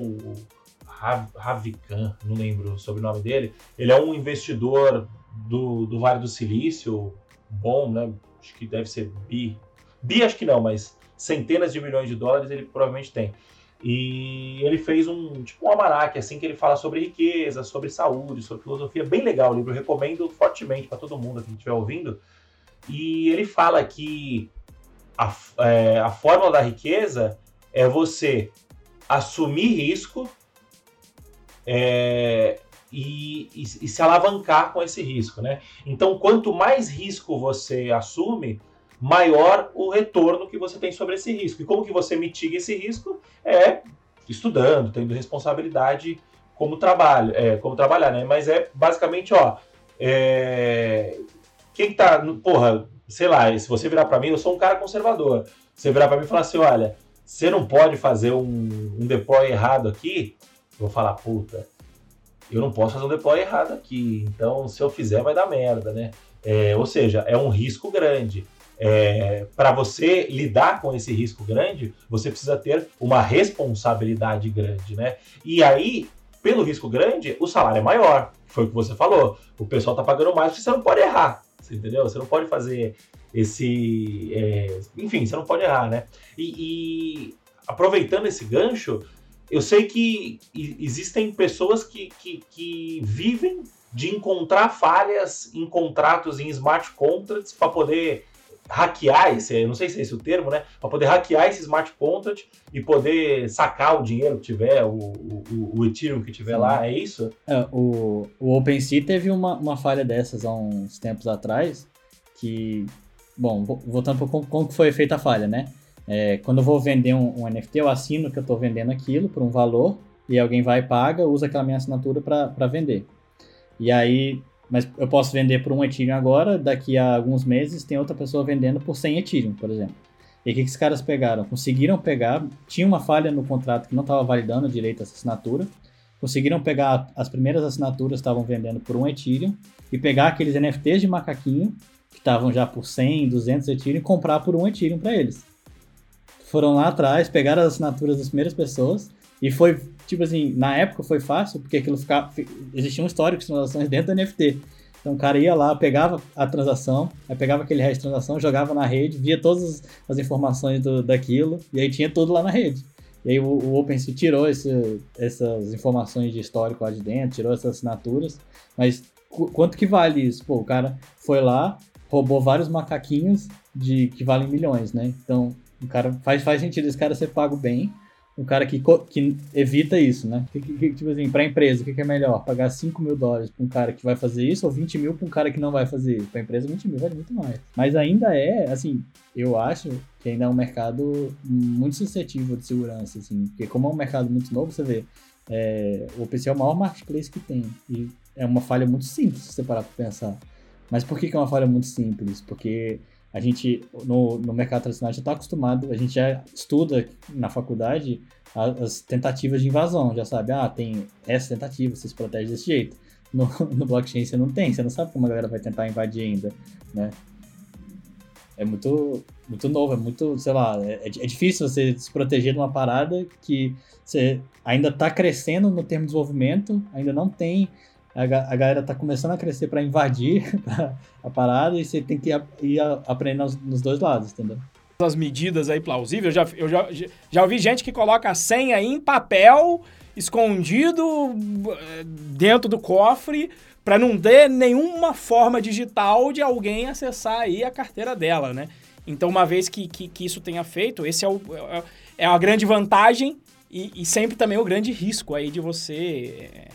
Ravikan, não lembro o sobrenome dele. Ele é um investidor do, do Vale do Silício, bom, né? Acho que deve ser bi. Bi acho que não, mas centenas de milhões de dólares ele provavelmente tem. E ele fez um tipo um almanac, assim, que ele fala sobre riqueza, sobre saúde, sobre filosofia. Bem legal o livro, recomendo fortemente para todo mundo que estiver ouvindo. E ele fala que a, é, a fórmula da riqueza é você assumir risco é, e, e, e, se alavancar com esse risco, né? Então, quanto mais risco você assume, maior o retorno que você tem sobre esse risco. E como que você mitiga esse risco? É estudando, tendo responsabilidade como trabalho, é, como trabalhar, né? Mas é basicamente, ó, é, quem tá, porra, sei lá, se você virar para mim, eu sou um cara conservador. Você virar para mim e falar assim, olha, você não pode fazer um, um deploy errado aqui, eu vou falar, puta, eu não posso fazer um deploy errado aqui, então se eu fizer vai dar merda, né? É, ou seja, é um risco grande é, para você lidar com esse risco grande, você precisa ter uma responsabilidade grande, né? E aí, pelo risco grande, o salário é maior. Foi o que você falou. O pessoal tá pagando mais porque você não pode errar. Você entendeu? Você não pode fazer esse. É, enfim, você não pode errar, né? E, e, aproveitando esse gancho, eu sei que existem pessoas que, que, que vivem de encontrar falhas em contratos em smart contracts para poder hackear esse, não sei se é esse o termo, né? Para poder hackear esse smart contract e poder sacar o dinheiro que tiver, o, o, o Ethereum que tiver Sim. lá, é isso? É, o, o OpenSea teve uma, uma falha dessas há uns tempos atrás, que, bom, voltando para como, como foi feita a falha, né? É, quando eu vou vender um, um, NFT, eu assino que eu estou vendendo aquilo por um valor, e alguém vai e paga, usa aquela minha assinatura para vender. E aí, mas eu posso vender por um Ethereum agora, daqui a alguns meses tem outra pessoa vendendo por 100 Ethereum, por exemplo. E o que, que esses caras pegaram? Conseguiram pegar, tinha uma falha no contrato que não estava validando direito essa assinatura, conseguiram pegar as primeiras assinaturas estavam vendendo por um Ethereum e pegar aqueles NFTs de macaquinho que estavam já por 100, 200 Ethereum e comprar por um Ethereum para eles. Foram lá atrás, pegaram as assinaturas das primeiras pessoas e foi tipo assim, na época foi fácil, porque aquilo ficava. Existia um histórico de transações dentro do NFT. Então o cara ia lá, pegava a transação, aí pegava aquele resto de transação, jogava na rede, via todas as informações do, daquilo, e aí tinha tudo lá na rede. E aí o, o OpenSea tirou esse, essas informações de histórico lá de dentro, tirou essas assinaturas, mas quanto que vale isso? Pô, o cara foi lá, roubou vários macaquinhos de que valem milhões, né? Então, o cara faz, faz sentido esse cara ser pago bem, um cara que, que evita isso, né? Que, que, tipo assim, pra empresa, o que, que, é melhor? Pagar 5 mil dólares pra um cara que vai fazer isso ou 20 mil pra um cara que não vai fazer isso? Pra empresa, 20 mil vale muito mais. Mas ainda é, assim, eu acho que ainda é um mercado muito suscetível de segurança, assim, porque como é um mercado muito novo, você vê, é, o OpenSea é o maior marketplace que tem. E é uma falha muito simples, se você parar pra pensar. Mas por que, que é uma falha muito simples? Porque a gente, no, no mercado tradicional, já está acostumado, a gente já estuda na faculdade as tentativas de invasão, já sabe, ah, tem essa tentativa, você se protege desse jeito. No, *laughs* no blockchain você não tem, você não sabe como a galera vai tentar invadir ainda, né? É muito, muito novo, é muito, sei lá, é, é, é difícil você se proteger de uma parada que você ainda está crescendo no termo de desenvolvimento, ainda não tem a, a galera tá começando a crescer para invadir *laughs* a parada e você tem que ir, aprendendo nos, dois lados, entendeu? As medidas aí plausíveis, eu já, eu já, já ouvi gente que coloca a senha em papel, escondido eh, dentro do cofre, para não ter nenhuma forma digital de alguém acessar aí a carteira dela, né? Então, uma vez que, que, que isso tenha feito, esse é, o, é, é a grande vantagem e, e, sempre também o grande risco aí de você é,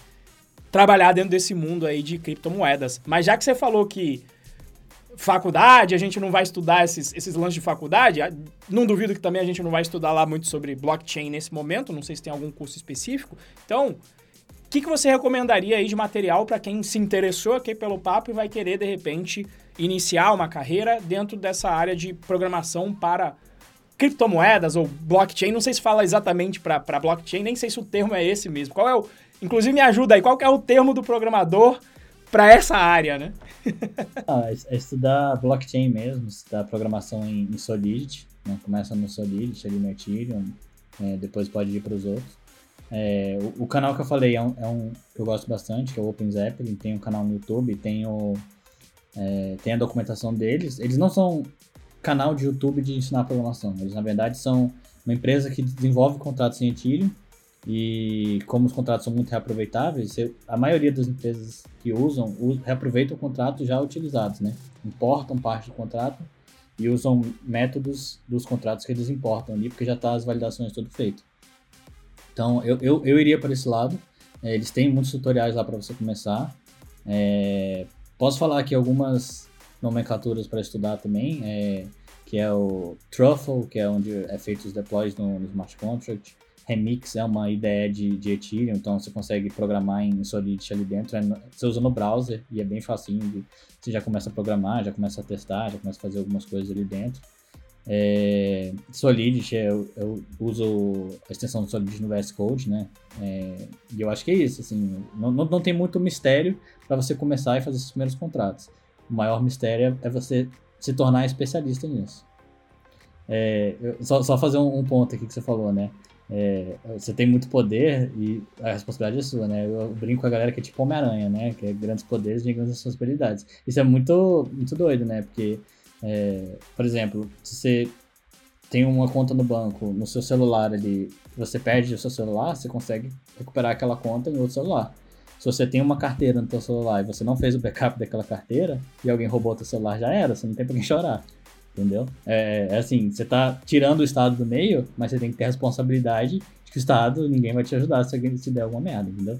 trabalhar dentro desse mundo aí de criptomoedas. Mas já que você falou que faculdade, a gente não vai estudar esses, esses lances de faculdade, não duvido que também a gente não vai estudar lá muito sobre blockchain nesse momento, não sei se tem algum curso específico. Então, o que, que você recomendaria aí de material para quem se interessou aqui pelo papo e vai querer, de repente, iniciar uma carreira dentro dessa área de programação para criptomoedas ou blockchain? Não sei se fala exatamente para blockchain, nem sei se o termo é esse mesmo. Qual é o, Inclusive, me ajuda aí, qual que é o termo do programador para essa área, né? *laughs* ah, é estudar blockchain mesmo, estudar programação em, em Solidity, né? Começa no Solidity, ali no Ethereum, é, depois pode ir para os outros. É, o, o, canal que eu falei é um, é um, que eu gosto bastante, que é o Open Zeppelin, tem um canal no YouTube, tem, o, é, tem a documentação deles. Eles não são canal de YouTube de ensinar programação, eles na verdade são uma empresa que desenvolve contratos em Ethereum e como os contratos são muito reaproveitáveis, a maioria das empresas que usam reaproveitam contratos já utilizados, né? Importam parte do contrato e usam métodos dos contratos que eles importam ali, porque já está as validações tudo feito. Então, eu, eu, eu iria para esse lado. É, eles têm muitos tutoriais lá para você começar. É, posso falar aqui algumas nomenclaturas para estudar também, é, que é o Truffle, que é onde é feito os deploys no, no smart contract. Remix é uma ideia de, de Ethereum, então você consegue programar em Solidity ali dentro. É você usa no browser e é bem facinho. De, você já começa a programar, já começa a testar, já começa a fazer algumas coisas ali dentro. É, Solidity, eu, eu, uso a extensão do Solidity no VS Code, né? É, e eu acho que é isso, assim, não, não, não tem muito mistério para você começar e fazer esses primeiros contratos. O maior mistério é você se tornar especialista nisso. É, eu, só, só fazer um, um ponto aqui que você falou, né? É, você tem muito poder e a responsabilidade é sua, né? Eu brinco com a galera que é tipo Homem-Aranha, né? Que é grandes poderes e grandes responsabilidades. Isso é muito, muito doido, né? Porque, é, por exemplo, se você tem uma conta no banco, no seu celular ali, você perde o seu celular, você consegue recuperar aquela conta em outro celular. Se você tem uma carteira no teu celular e você não fez o backup daquela carteira e alguém roubou teu celular, já era, você não tem pra quem chorar. Entendeu? É, é assim, você tá tirando o Estado do meio, mas você tem que ter a responsabilidade de que o Estado, ninguém vai te ajudar se alguém se der alguma merda, entendeu?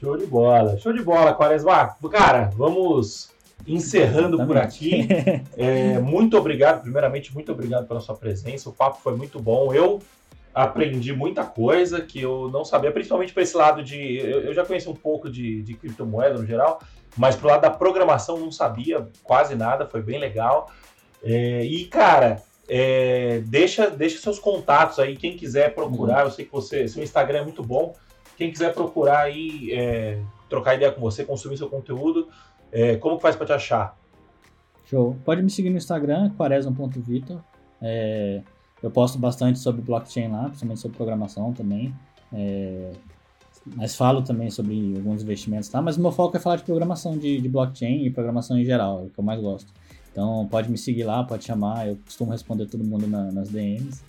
Show de bola, show de bola, Quaresma. Cara, vamos encerrando Exatamente. por aqui. *laughs* É, muito obrigado, primeiramente, muito obrigado pela sua presença. O papo foi muito bom. Eu aprendi muita coisa que eu não sabia, principalmente para esse lado de. Eu, eu já conheci um pouco de, de criptomoeda no geral, mas pro lado da programação não sabia quase nada, foi bem legal. É, e, cara, é, deixa, deixa seus contatos aí, quem quiser procurar, eu sei que você, seu Instagram é muito bom. Quem quiser procurar aí, é, trocar ideia com você, consumir seu conteúdo, é, como que faz para te achar? Show. Pode me seguir no Instagram, quaresma.vitor. É, eu posto bastante sobre blockchain lá, principalmente sobre programação também. É, mas falo também sobre alguns investimentos lá. Mas o meu foco é falar de programação de, de blockchain e programação em geral, é o que eu mais gosto. Então pode me seguir lá, pode chamar. Eu costumo responder todo mundo na- nas DMs.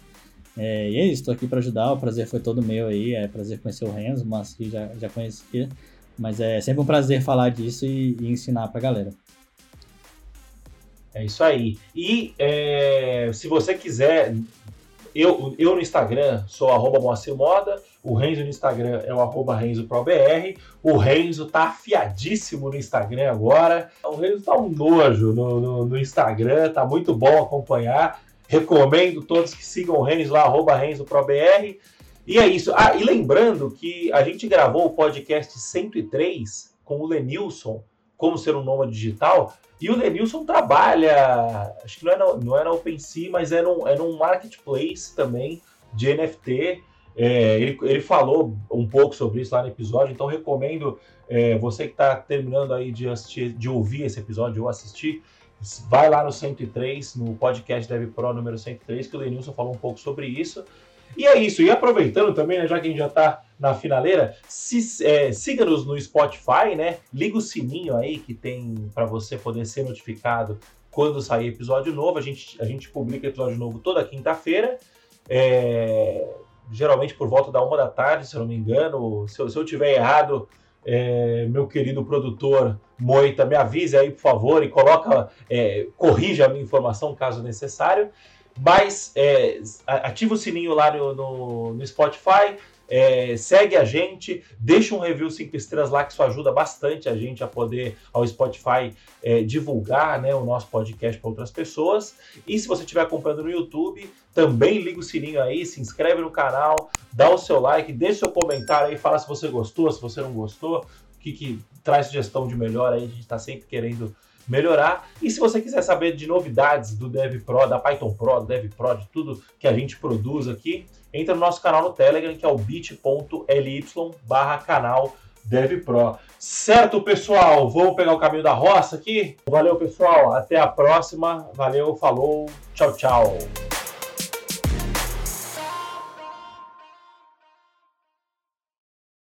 É, e é isso, estou aqui para ajudar. O prazer foi todo meu aí. É prazer conhecer o Renzo, mas já, já conhecia. Mas é sempre um prazer falar disso e, e ensinar pra galera. É isso aí. E é, se você quiser, eu, eu no Instagram sou arroba Moacir Moda, o Renzo no Instagram é o arroba RenzoProBR, o Renzo tá afiadíssimo no Instagram agora, o Renzo tá um nojo no, no, no Instagram, tá muito bom acompanhar, recomendo todos que sigam o Renzo lá, arroba RenzoProBR, e é isso. Ah, e lembrando que a gente gravou o podcast 103 com o Lenilson, como ser um nômade digital, e o Lenilson trabalha, acho que não é na, não é na OpenSea, mas é num, é num marketplace também de NFT. É, ele, ele falou um pouco sobre isso lá no episódio, então recomendo é, você que está terminando aí de, assistir, de ouvir esse episódio ou assistir, vai lá no 103, no podcast Dev Pro número 103, que o Lenilson falou um pouco sobre isso. E é isso, e aproveitando também, né, já que a gente já está na finaleira, se, é, siga-nos no Spotify, né? Liga o sininho aí que tem para você poder ser notificado quando sair episódio novo. A gente, a gente publica episódio novo toda quinta-feira. É, geralmente por volta da uma da tarde, se eu não me engano. Se eu, se eu tiver errado, é, meu querido produtor Moita, me avise aí, por favor, e coloca, é, corrija a minha informação caso necessário. Mas é, ativa o sininho lá no, no, no Spotify, é, segue a gente, deixa um review 5 estrelas lá, que isso ajuda bastante a gente a poder, ao Spotify, é, divulgar né, o nosso podcast para outras pessoas. E se você estiver acompanhando no YouTube, também liga o sininho aí, se inscreve no canal, dá o seu like, deixa seu comentário aí, fala se você gostou, se você não gostou, o que, que traz sugestão de melhor aí, a gente está sempre querendo melhorar. E se você quiser saber de novidades do Dev Pro, da Python Pro, do Dev Pro, de tudo que a gente produz aqui, entra no nosso canal no Telegram, que é o bit.ly barra canal Dev Pro. Certo, pessoal? Vamos pegar o caminho da roça aqui? Valeu, pessoal. Até a próxima. Valeu, falou. Tchau, tchau.